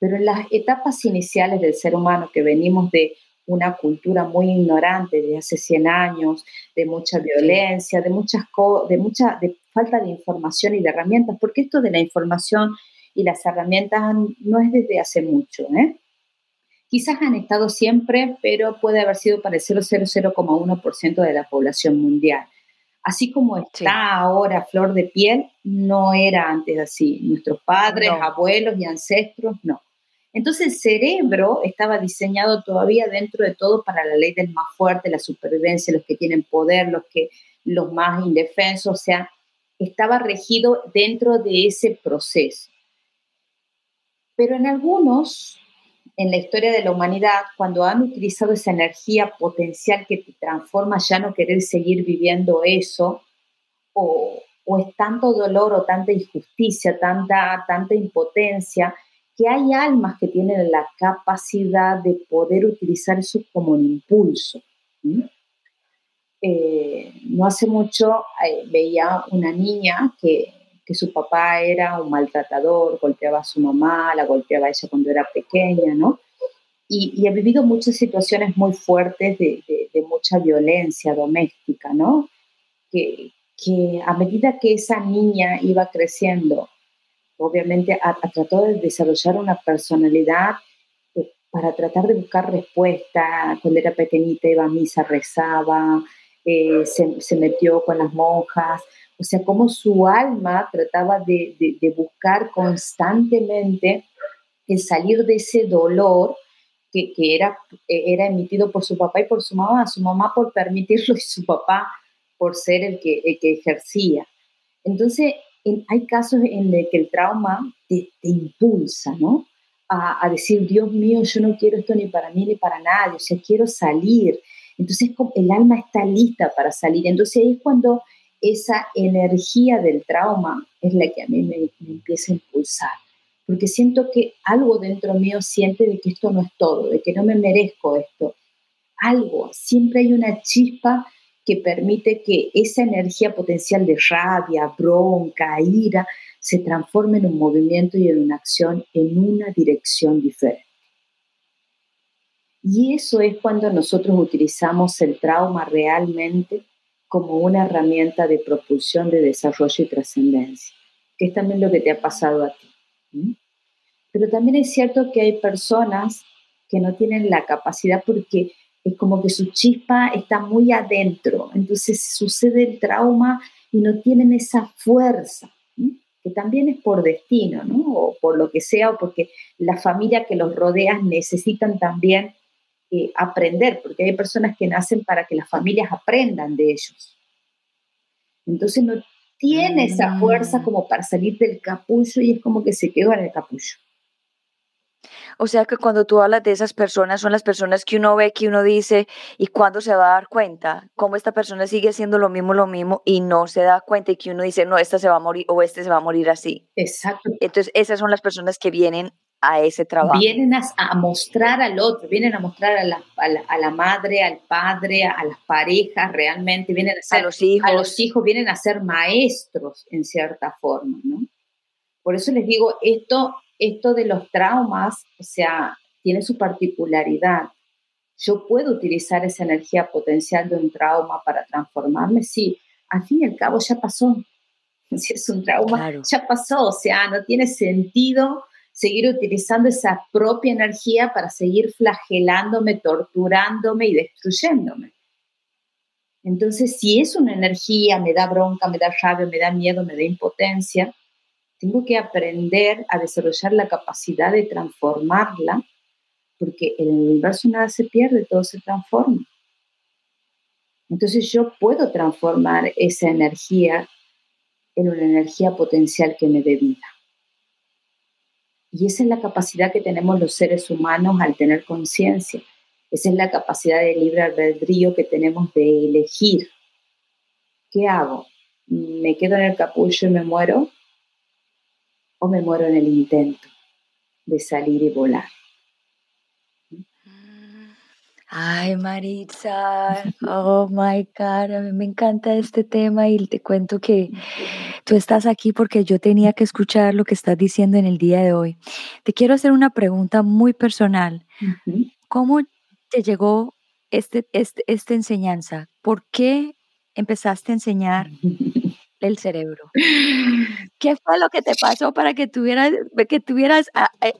Pero en las etapas iniciales del ser humano, que venimos de una cultura muy ignorante de hace 100 años, de mucha violencia, de muchas de mucha de falta de información y de herramientas, porque esto de la información y las herramientas no es desde hace mucho, ¿eh? Quizás han estado siempre, pero puede haber sido para el 0,0,1% de la población mundial. Así como está ahora flor de piel, no era antes así. Nuestros padres, abuelos y ancestros, no. Entonces el cerebro estaba diseñado todavía dentro de todo para la ley del más fuerte, la supervivencia, los que tienen poder, los que los más indefensos, o sea, estaba regido dentro de ese proceso. Pero en algunos, en la historia de la humanidad, cuando han utilizado esa energía potencial que te transforma ya no querer seguir viviendo eso, o, o es tanto dolor o tanta injusticia, tanta, tanta impotencia, que hay almas que tienen la capacidad de poder utilizar eso como un impulso. Eh, no hace mucho eh, veía una niña que, que, su papá era un maltratador, golpeaba a su mamá, la golpeaba a ella cuando era pequeña, ¿no? Y, ha vivido muchas situaciones muy fuertes de, mucha violencia doméstica, ¿no? Que, a medida que esa niña iba creciendo obviamente ha, tratado de desarrollar una personalidad eh, para tratar de buscar respuesta. Cuando era pequeñita iba a misa, rezaba, eh, se, metió con las monjas. O sea, como su alma trataba de, buscar constantemente el salir de ese dolor que, era, era emitido por su papá y por su mamá, su mamá por permitirlo y su papá por ser el que, que ejercía. Entonces, hay casos en los que el trauma te, impulsa, ¿no? A, decir, Dios mío, yo no quiero esto ni para mí ni para nadie, o sea, quiero salir. Entonces el alma está lista para salir. Entonces ahí es cuando esa energía del trauma es la que a mí me, empieza a impulsar. Porque siento que algo dentro mío siente de que esto no es todo, de que no me merezco esto. Algo, siempre hay una chispa que permite que esa energía potencial de rabia, bronca, ira, se transforme en un movimiento y en una acción en una dirección diferente. Y eso es cuando nosotros utilizamos el trauma realmente como una herramienta de propulsión de desarrollo y trascendencia, que es también lo que te ha pasado a ti. Pero también es cierto que hay personas que no tienen la capacidad porque es como que su chispa está muy adentro, entonces sucede el trauma y no tienen esa fuerza, que también es por destino, ¿no? O por lo que sea, o porque la familia que los rodea necesitan también eh, aprender, porque hay personas que nacen para que las familias aprendan de ellos. Entonces no tiene esa fuerza mm. como para salir del capullo y es como que se quedó en el capullo. O sea que cuando tú hablas de esas personas, son las personas que uno ve, que uno dice, ¿y cuándo se va a dar cuenta? Cómo esta persona sigue haciendo lo mismo, lo mismo, y no se da cuenta y que uno dice, no, esta se va a morir o este se va a morir así. Exacto. Entonces, esas son las personas que vienen a ese trabajo. Vienen a, mostrar al otro, vienen a mostrar a la, a la, madre, al padre, a las parejas realmente, vienen a, ser, a los hijos. A los hijos vienen a ser maestros en cierta forma, ¿no? Por eso les digo, esto esto de los traumas, o sea, tiene su particularidad. Yo puedo utilizar esa energía potencial de un trauma para transformarme, sí, al fin y al cabo ya pasó. Si es un trauma, ya pasó, o sea, no tiene sentido seguir utilizando esa propia energía para seguir flagelándome, torturándome y destruyéndome. Entonces, si es una energía, me da bronca, me da rabia, me da miedo, me da impotencia, tengo que aprender a desarrollar la capacidad de transformarla, porque en el universo nada se pierde, todo se transforma. Entonces yo puedo transformar esa energía en una energía potencial que me dé vida. Y esa es la capacidad que tenemos los seres humanos al tener conciencia. Esa es la capacidad de libre albedrío que tenemos de elegir. ¿Qué hago? ¿Me quedo en el capullo y me muero? ¿O me muero en el intento de salir y volar? Ay, Maritza, oh my God, a mí me encanta este tema y te cuento que tú estás aquí porque yo tenía que escuchar lo que estás diciendo en el día de hoy. Te quiero hacer una pregunta muy personal. ¿Cómo te llegó este, este, esta enseñanza? ¿Por qué empezaste a enseñar el cerebro. ¿Qué fue lo que te pasó para que tuvieras, que tuvieras ah, eh,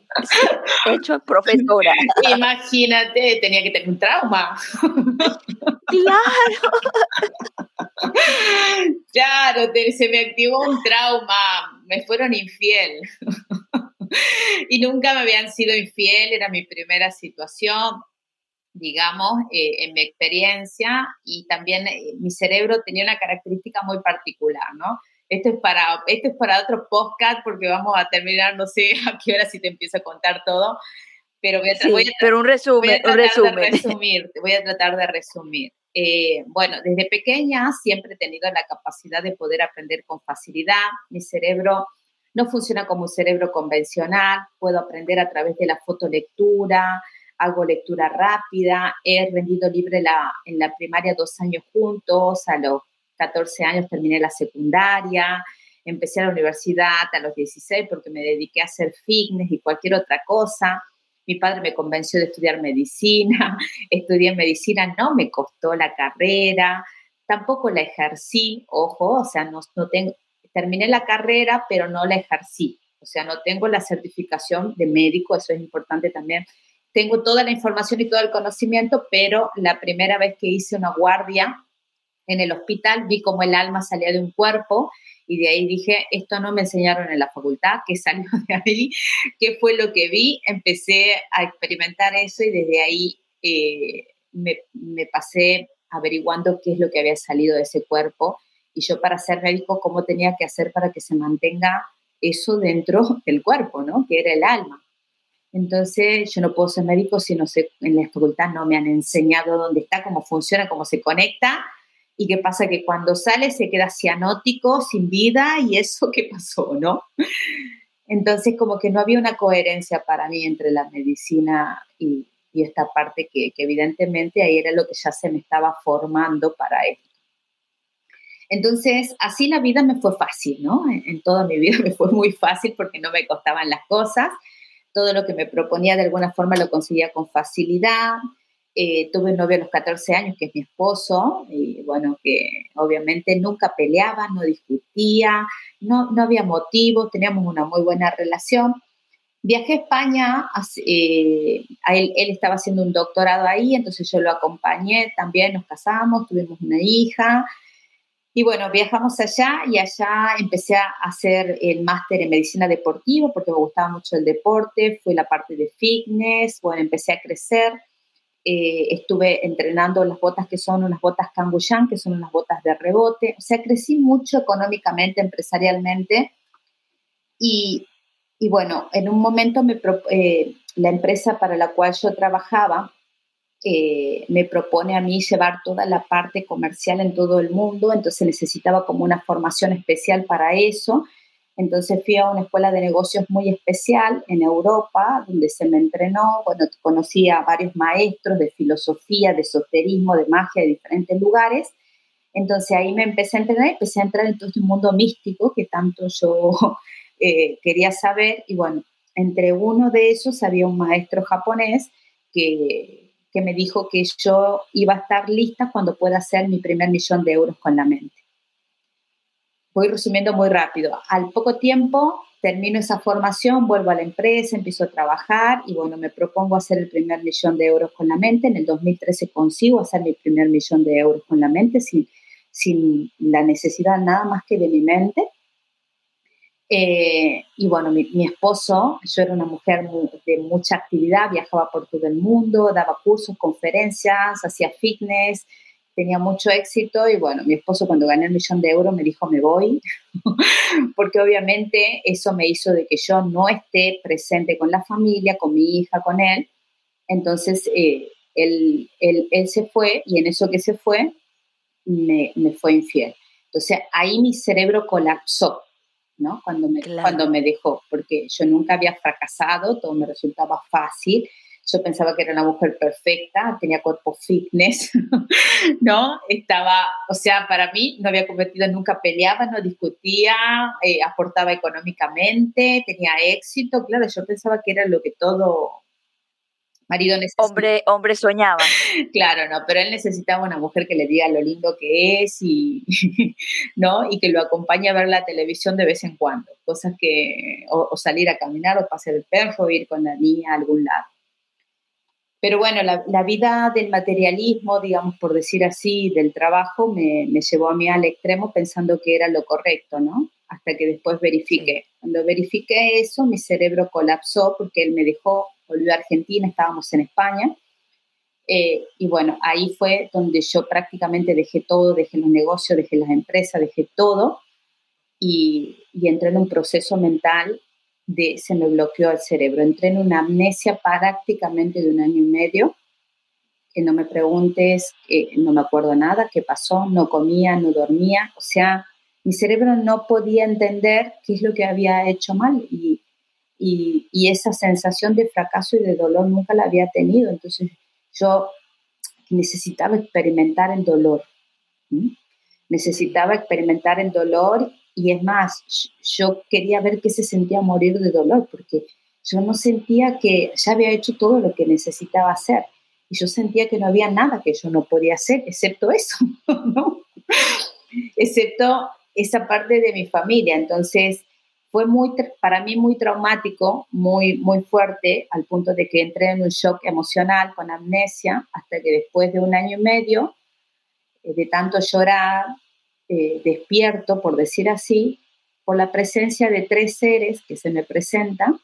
hecho profesora? Imagínate, tenía que tener un trauma. Claro. Claro, se me activó un trauma, me fueron infiel. Y nunca me habían sido infiel, era mi primera situación digamos, eh, en mi experiencia y también eh, mi cerebro tenía una característica muy particular, ¿no? Esto es para, esto es para otro podcast porque vamos a terminar, no sé a qué hora si te empiezo a contar todo, pero voy a, sí, pero un resumen, un resumen. De resumir, voy a tratar de resumir. Eh, bueno, desde pequeña siempre he tenido la capacidad de poder aprender con facilidad. Mi cerebro no funciona como un cerebro convencional, puedo aprender a través de la fotolectura, hago lectura rápida, he rendido libre la, en la primaria dos años juntos, a los 14 años terminé la secundaria, empecé a la universidad a los 16 porque me dediqué a hacer fitness y cualquier otra cosa. Mi padre me convenció de estudiar medicina, estudié medicina, no me costó la carrera, tampoco la ejercí, ojo, o sea, no, no tengo, terminé la carrera, pero no la ejercí, o sea, no tengo la certificación de médico, eso es importante también tengo toda la información y todo el conocimiento, pero la primera vez que hice una guardia en el hospital vi cómo el alma salía de un cuerpo y de ahí dije, esto no me enseñaron en la facultad, ¿qué salió de ahí? ¿Qué fue lo que vi? Empecé a experimentar eso y desde ahí eh, me, me pasé averiguando qué es lo que había salido de ese cuerpo y yo para ser médico, cómo tenía que hacer para que se mantenga eso dentro del cuerpo, ¿no? Que era el alma. Entonces, yo no puedo ser médico si no sé, en la facultad no me han enseñado dónde está, cómo funciona, cómo se conecta. Y qué pasa que cuando sale se queda cianótico, sin vida, y eso qué pasó, ¿no? Entonces, como que no había una coherencia para mí entre la medicina y, esta parte que, evidentemente ahí era lo que ya se me estaba formando para esto. Entonces, así la vida me fue fácil, ¿no? en toda mi vida me fue muy fácil porque no me costaban las cosas todo lo que me proponía de alguna forma lo conseguía con facilidad. Eh, tuve un novio a los 14 años, que es mi esposo, y bueno, que obviamente nunca peleaba, no discutía, no, no había motivos, teníamos una muy buena relación. Viajé a España, eh, él, él, estaba haciendo un doctorado ahí, entonces yo lo acompañé también, nos casamos, tuvimos una hija, y bueno, viajamos allá y allá empecé a hacer el máster en medicina deportiva porque me gustaba mucho el deporte, fue la parte de fitness, bueno, empecé a crecer. Eh, estuve entrenando las botas que son unas botas Kanguyan, que son unas botas de rebote. O sea, crecí mucho económicamente, empresarialmente. Y, y bueno, en un momento me, eh, la empresa para la cual yo trabajaba me propone a mí llevar toda la parte comercial en todo el mundo, entonces necesitaba como una formación especial para eso. Entonces fui a una escuela de negocios muy especial en Europa, donde se me entrenó, bueno, conocí a varios maestros de filosofía, de esoterismo, de magia de diferentes lugares. Entonces ahí me empecé a entrenar, empecé a entrar en todo este mundo místico que tanto yo eh, quería saber. Y bueno, entre uno de esos había un maestro japonés que que me dijo que yo iba a estar lista cuando pueda hacer mi primer millón de euros con la mente. voy resumiendo muy rápido. Al poco tiempo termino esa formación, vuelvo a la empresa, empiezo a trabajar y bueno, me propongo hacer el primer millón de euros con la mente. En el 2013 consigo hacer mi primer millón de euros con la mente sin, sin la necesidad nada más que de mi mente. Eh, y bueno, mi, esposo, yo era una mujer de mucha actividad, viajaba por todo el mundo, daba cursos, conferencias, hacía fitness, tenía mucho éxito y bueno, mi esposo cuando gané el millón de euros me dijo me voy, porque obviamente eso me hizo de que yo no esté presente con la familia, con mi hija, con él. Entonces eh, él, él, él, se fue y en eso que se fue me, me, fue infiel. Entonces ahí mi cerebro colapsó, ¿no? Cuando me, cuando me dejó, porque yo nunca había fracasado, todo me resultaba fácil yo pensaba que era una mujer perfecta, tenía cuerpo fitness, ¿no? Estaba, o sea, para mí no había cometido, nunca peleaba, no discutía, eh, aportaba económicamente, tenía éxito. Claro, yo pensaba que era lo que todo marido necesitaba. Hombre, hombre soñaba. Claro, no, pero él necesitaba una mujer que le diga lo lindo que es y, ¿no? y que lo acompañe a ver la televisión de vez en cuando, cosas que, o, o salir a caminar o pasear el perro, o ir con la niña a algún lado. Pero bueno, la, vida del materialismo, digamos por decir así, del trabajo, me, llevó a mí al extremo pensando que era lo correcto, ¿no? Hasta que después verifiqué. Cuando verifiqué eso, mi cerebro colapsó porque él me dejó, volvió a Argentina, estábamos en España. Eh, y bueno, ahí fue donde yo prácticamente dejé todo, dejé los negocios, dejé las empresas, dejé todo y, y entré en un proceso mental se me bloqueó el cerebro. Entré en una amnesia prácticamente de un año y medio, que no me preguntes, no me acuerdo nada, qué pasó, no comía, no dormía, o sea, mi cerebro no podía entender qué es lo que había hecho mal y, y, esa sensación de fracaso y de dolor nunca la había tenido. Entonces yo necesitaba experimentar el dolor. Necesitaba experimentar el dolor y es más, yo quería ver qué se sentía morir de dolor, porque yo no sentía que ya había hecho todo lo que necesitaba hacer. Y yo sentía que no había nada que yo no podía hacer, excepto eso, ¿no? excepto esa parte de mi familia. Entonces, fue muy, para mí muy traumático, muy, muy fuerte, al punto de que entré en un shock emocional con amnesia, hasta que después de un año y medio, eh, de tanto llorar, eh, despierto, por decir así, por la presencia de tres seres que se me presentan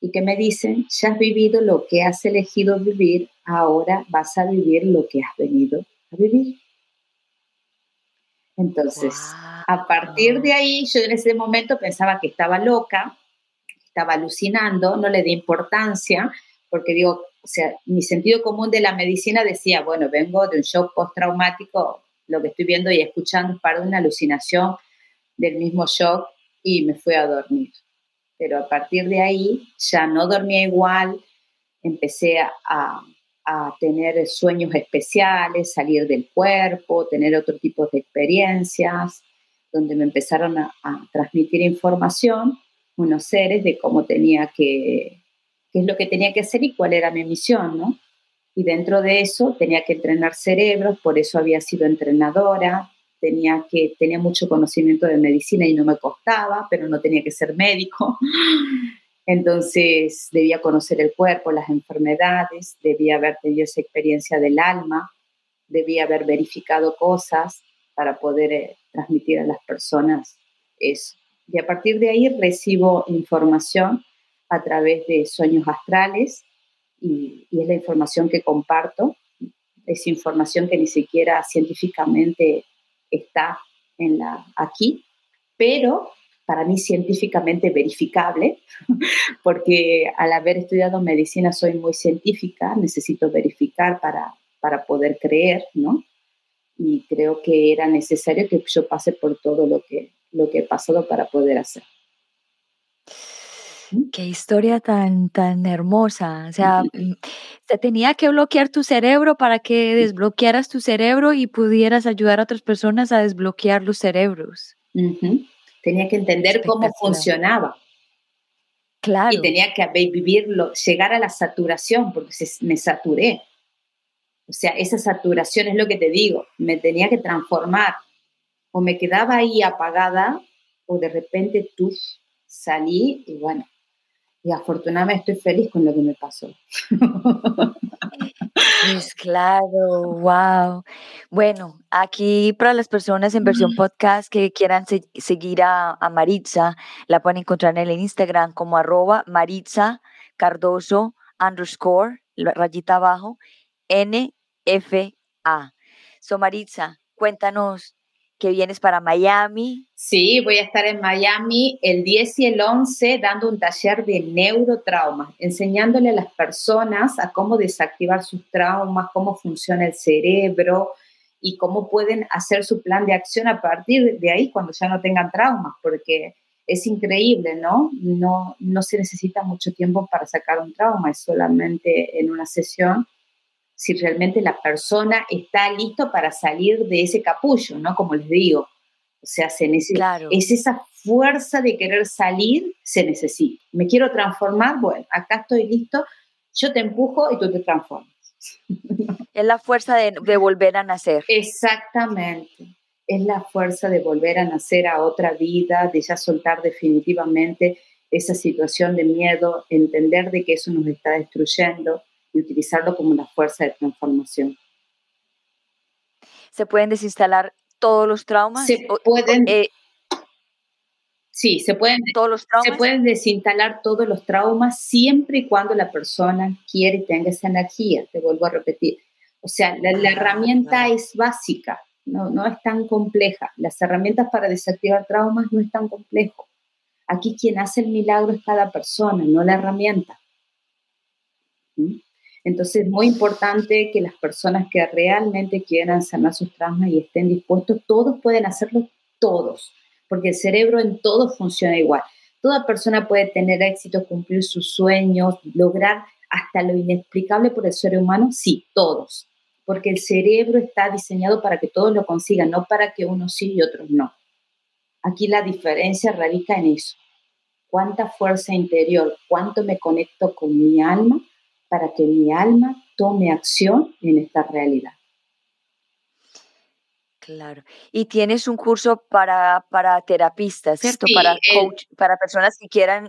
y que me dicen, ya has vivido lo que has elegido vivir, ahora vas a vivir lo que has venido a vivir. Entonces, a partir de ahí, yo en ese momento pensaba que estaba loca, estaba alucinando, no le di importancia, porque digo, o sea, mi sentido común de la medicina decía, bueno, vengo de un shock postraumático lo que estoy viendo y escuchando es para una alucinación del mismo shock y me fui a dormir. Pero a partir de ahí ya no dormía igual, empecé a, tener sueños especiales, salir del cuerpo, tener otro tipo de experiencias, donde me empezaron a, transmitir información unos seres de cómo tenía que, qué es lo que tenía que hacer y cuál era mi misión, ¿no? y dentro de eso tenía que entrenar cerebros, por eso había sido entrenadora, tenía, que, tenía mucho conocimiento de medicina y no me costaba, pero no tenía que ser médico. Entonces debía conocer el cuerpo, las enfermedades, debía haber tenido esa experiencia del alma, debía haber verificado cosas para poder eh, transmitir a las personas eso. Y a partir de ahí recibo información a través de sueños astrales, y, es la información que comparto. Es información que ni siquiera científicamente está aquí, pero para mí científicamente verificable, porque al haber estudiado medicina soy muy científica, necesito verificar para, para poder creer, ¿no? Y creo que era necesario que yo pase por todo lo que, lo que he pasado para poder hacer. Qué historia tan, tan hermosa. O sea, mm, se tenía que bloquear tu cerebro para que desbloquearas tu cerebro y pudieras ayudar a otras personas a desbloquear los cerebros. Tenía que entender cómo funcionaba. Claro. Y tenía que vivirlo, llegar a la saturación, porque me saturé. O sea, esa saturación es lo que te digo, me tenía que transformar. o me quedaba ahí apagada o de repente tú salí y bueno, y afortunadamente estoy feliz con lo que me pasó. Pues claro, wow. Bueno, aquí para las personas en versión podcast que quieran seguir a, Maritza, la pueden encontrar en el Instagram como arroba Maritza Cardoso underscore, rayita abajo, NFA. So Maritza, cuéntanos que vienes para Miami. Sí, voy a estar en Miami el 10 y el 11 dando un taller de neurotrauma, enseñándole a las personas a cómo desactivar sus traumas, cómo funciona el cerebro y cómo pueden hacer su plan de acción a partir de ahí cuando ya no tengan traumas, porque es increíble, ¿no? No, no se necesita mucho tiempo para sacar un trauma, es solamente en una sesión si realmente la persona está listo para salir de ese capullo, ¿no? Como les digo. O sea, se necesita, es esa fuerza de querer salir, se necesita. Me quiero transformar, bueno, acá estoy listo, yo te empujo y tú te transformas. Es la fuerza de, de volver a nacer. Exactamente. Es la fuerza de volver a nacer a otra vida, de ya soltar definitivamente esa situación de miedo, entender de que eso nos está destruyendo y utilizarlo como una fuerza de transformación. ¿Se pueden desinstalar todos los traumas? Se pueden. Eh, sí, se pueden, todos los traumas? se pueden desinstalar todos los traumas siempre y cuando la persona quiere y tenga esa energía, te vuelvo a repetir. O sea, la, herramienta es básica, no, no es tan compleja. Las herramientas para desactivar traumas no es tan complejo. Aquí quien hace el milagro es cada persona, no la herramienta. ¿Mm? Entonces es muy importante que las personas que realmente quieran sanar sus traumas y estén dispuestos, todos pueden hacerlo, todos, porque el cerebro en todo funciona igual. Toda persona puede tener éxito, cumplir sus sueños, lograr hasta lo inexplicable por el ser humano, sí, todos, porque el cerebro está diseñado para que todos lo consigan, no para que unos sí y otros no. Aquí la diferencia radica en eso. Cuánta fuerza interior, cuánto me conecto con mi alma para que mi alma tome acción en esta realidad. Claro. Y tienes un curso para, para terapistas, ¿cierto? para coach, para personas que quieran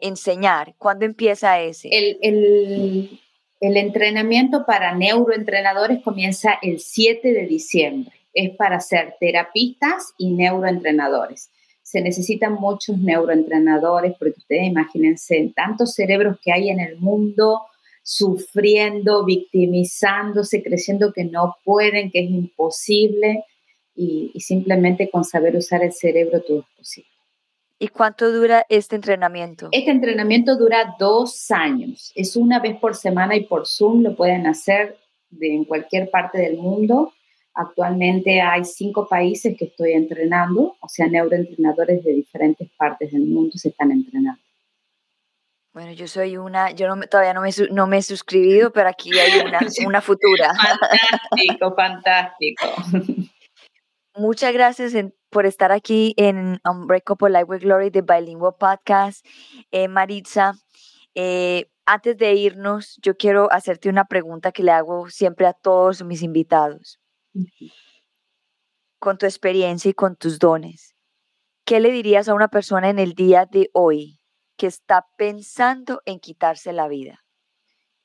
enseñar. ¿Cuándo empieza ese? El, el, el, entrenamiento para neuroentrenadores comienza el 7 de diciembre. Es para ser terapistas y neuroentrenadores. Se necesitan muchos neuroentrenadores porque ustedes imagínense tantos cerebros que hay en el mundo, sufriendo, victimizándose, creyendo que no pueden, que es imposible y, simplemente con saber usar el cerebro todo es posible. ¿Y cuánto dura este entrenamiento? Este entrenamiento dura dos años. Es una vez por semana y por Zoom lo pueden hacer de, en cualquier parte del mundo. Actualmente hay cinco países que estoy entrenando, o sea, neuroentrenadores de diferentes partes del mundo se están entrenando. Bueno, yo soy una, yo no, todavía no me, no me he suscribido, pero aquí hay una, una futura. Fantástico, fantástico. Muchas gracias por estar aquí en Unbreakable Life with Glory de Bilingual Podcast. Eh, Maritza, eh, antes de irnos, yo quiero hacerte una pregunta que le hago siempre a todos mis invitados. Con tu experiencia y con tus dones, ¿qué le dirías a una persona en el día de hoy que está pensando en quitarse la vida?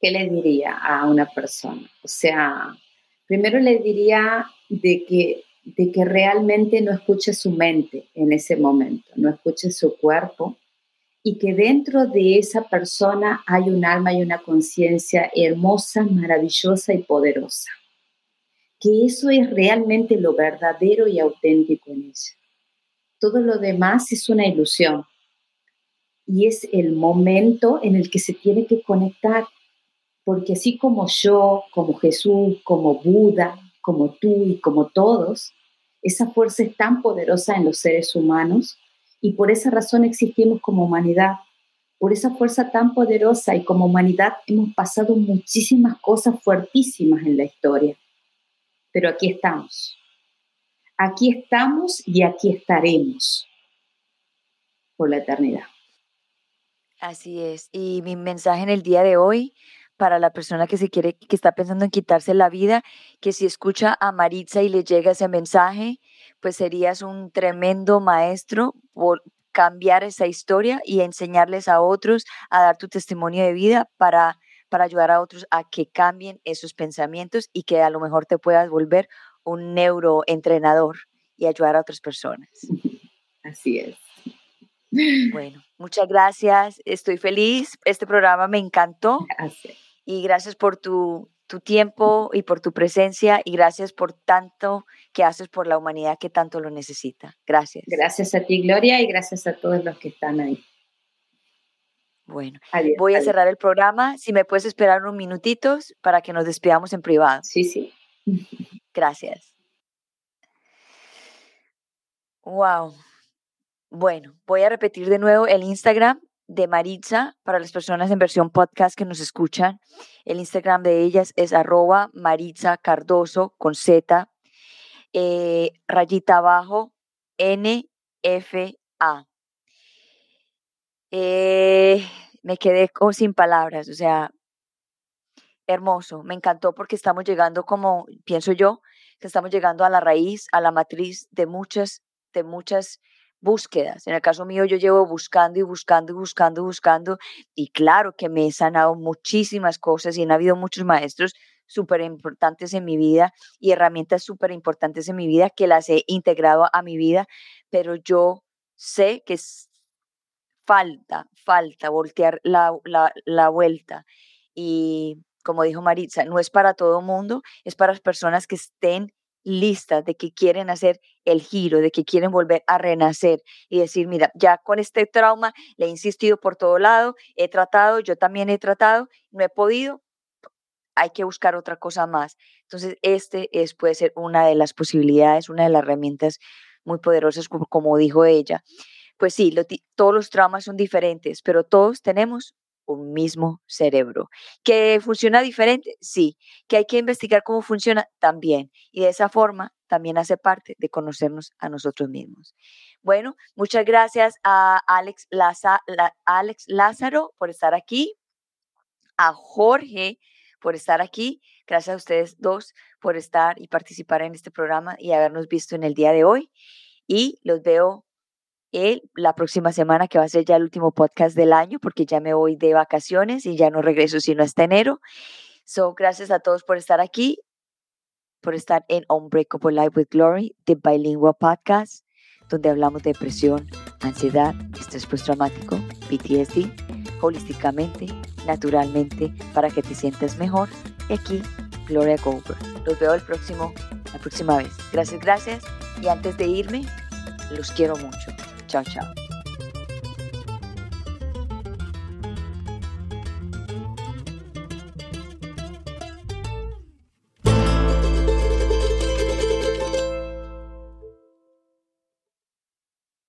¿Qué le diría a una persona? O sea, primero le diría de que, de que realmente no escuche su mente en ese momento, no escuche su cuerpo y que dentro de esa persona hay un alma y una conciencia hermosa, maravillosa y poderosa. Que eso es realmente lo verdadero y auténtico en ella. Todo lo demás es una ilusión, y es el momento en el que se tiene que conectar, porque así como yo, como Jesús, como Buda, como tú y como todos, esa fuerza es tan poderosa en los seres humanos y por esa razón existimos como humanidad. Por esa fuerza tan poderosa y como humanidad hemos pasado muchísimas cosas fuertísimas en la historia. Pero aquí estamos. Aquí estamos y aquí estaremos por la eternidad. Así es. Y mi mensaje en el día de hoy para la persona que se quiere, que está pensando en quitarse la vida, que si escucha a Maritza y le llega ese mensaje, pues serías un tremendo maestro por cambiar esa historia y enseñarles a otros a dar tu testimonio de vida para, para ayudar a otros a que cambien esos pensamientos y que a lo mejor te puedas volver un neuroentrenador y ayudar a otras personas. Así es. Bueno, muchas gracias. Estoy feliz. Este programa me encantó. Gracias. Y gracias por tu, tu tiempo y por tu presencia y gracias por tanto que haces por la humanidad que tanto lo necesita. Gracias. Gracias a ti, Gloria, y gracias a todos los que están ahí. Bueno, voy a cerrar el programa. Si me puedes esperar unos minutitos para que nos despidamos en privado. Sí, sí. Gracias. Wow. Bueno, voy a repetir de nuevo el Instagram de Maritza para las personas en versión podcast que nos escuchan. El Instagram de ellas es arroba Maritza Cardoso con Z, eh, rayita abajo, NFA. Eh, me quedé sin palabras, o sea, hermoso, me encantó porque estamos llegando como, pienso yo, que estamos llegando a la raíz, a la matriz de muchas, de muchas búsquedas. En el caso mío, yo llevo buscando y buscando y buscando y buscando, y claro que me he sanado muchísimas cosas y han habido muchos maestros súper importantes en mi vida y herramientas súper importantes en mi vida que las he integrado a mi vida, pero yo sé que falta, falta voltear la, la, la vuelta. Y como dijo Maritza, no es para todo mundo, es para las personas que estén listas de que quieren hacer el giro, de que quieren volver a renacer y decir, mira, ya con este trauma le he insistido por todo lado, he tratado, yo también he tratado, no he podido, hay que buscar otra cosa más. Entonces, este es, puede ser una de las posibilidades, una de las herramientas muy poderosas, como, dijo ella. Pues sí, todos los traumas son diferentes, pero todos tenemos un mismo cerebro. ¿Que funciona diferente? Sí. ¿Que hay que investigar cómo funciona? También. Y de esa forma también hace parte de conocernos a nosotros mismos. Bueno, muchas gracias a Alex, Alex Lázaro por estar aquí, a Jorge por estar aquí, gracias a ustedes dos por estar y participar en este programa y habernos visto en el día de hoy. Y los veo el, la próxima semana, que va a ser ya el último podcast del año, porque ya me voy de vacaciones y ya no regreso sino hasta enero. So, gracias a todos por estar aquí, por estar en Unbreakable Life with Glory, The Bilingual Podcast, donde hablamos de depresión, ansiedad, estrés postraumático, PTSD, holísticamente, naturalmente, para que te sientas mejor. Y aquí, Gloria Goldberg. Los veo el próximo, la próxima vez. Gracias, gracias. Y antes de irme, los quiero mucho. 悄悄。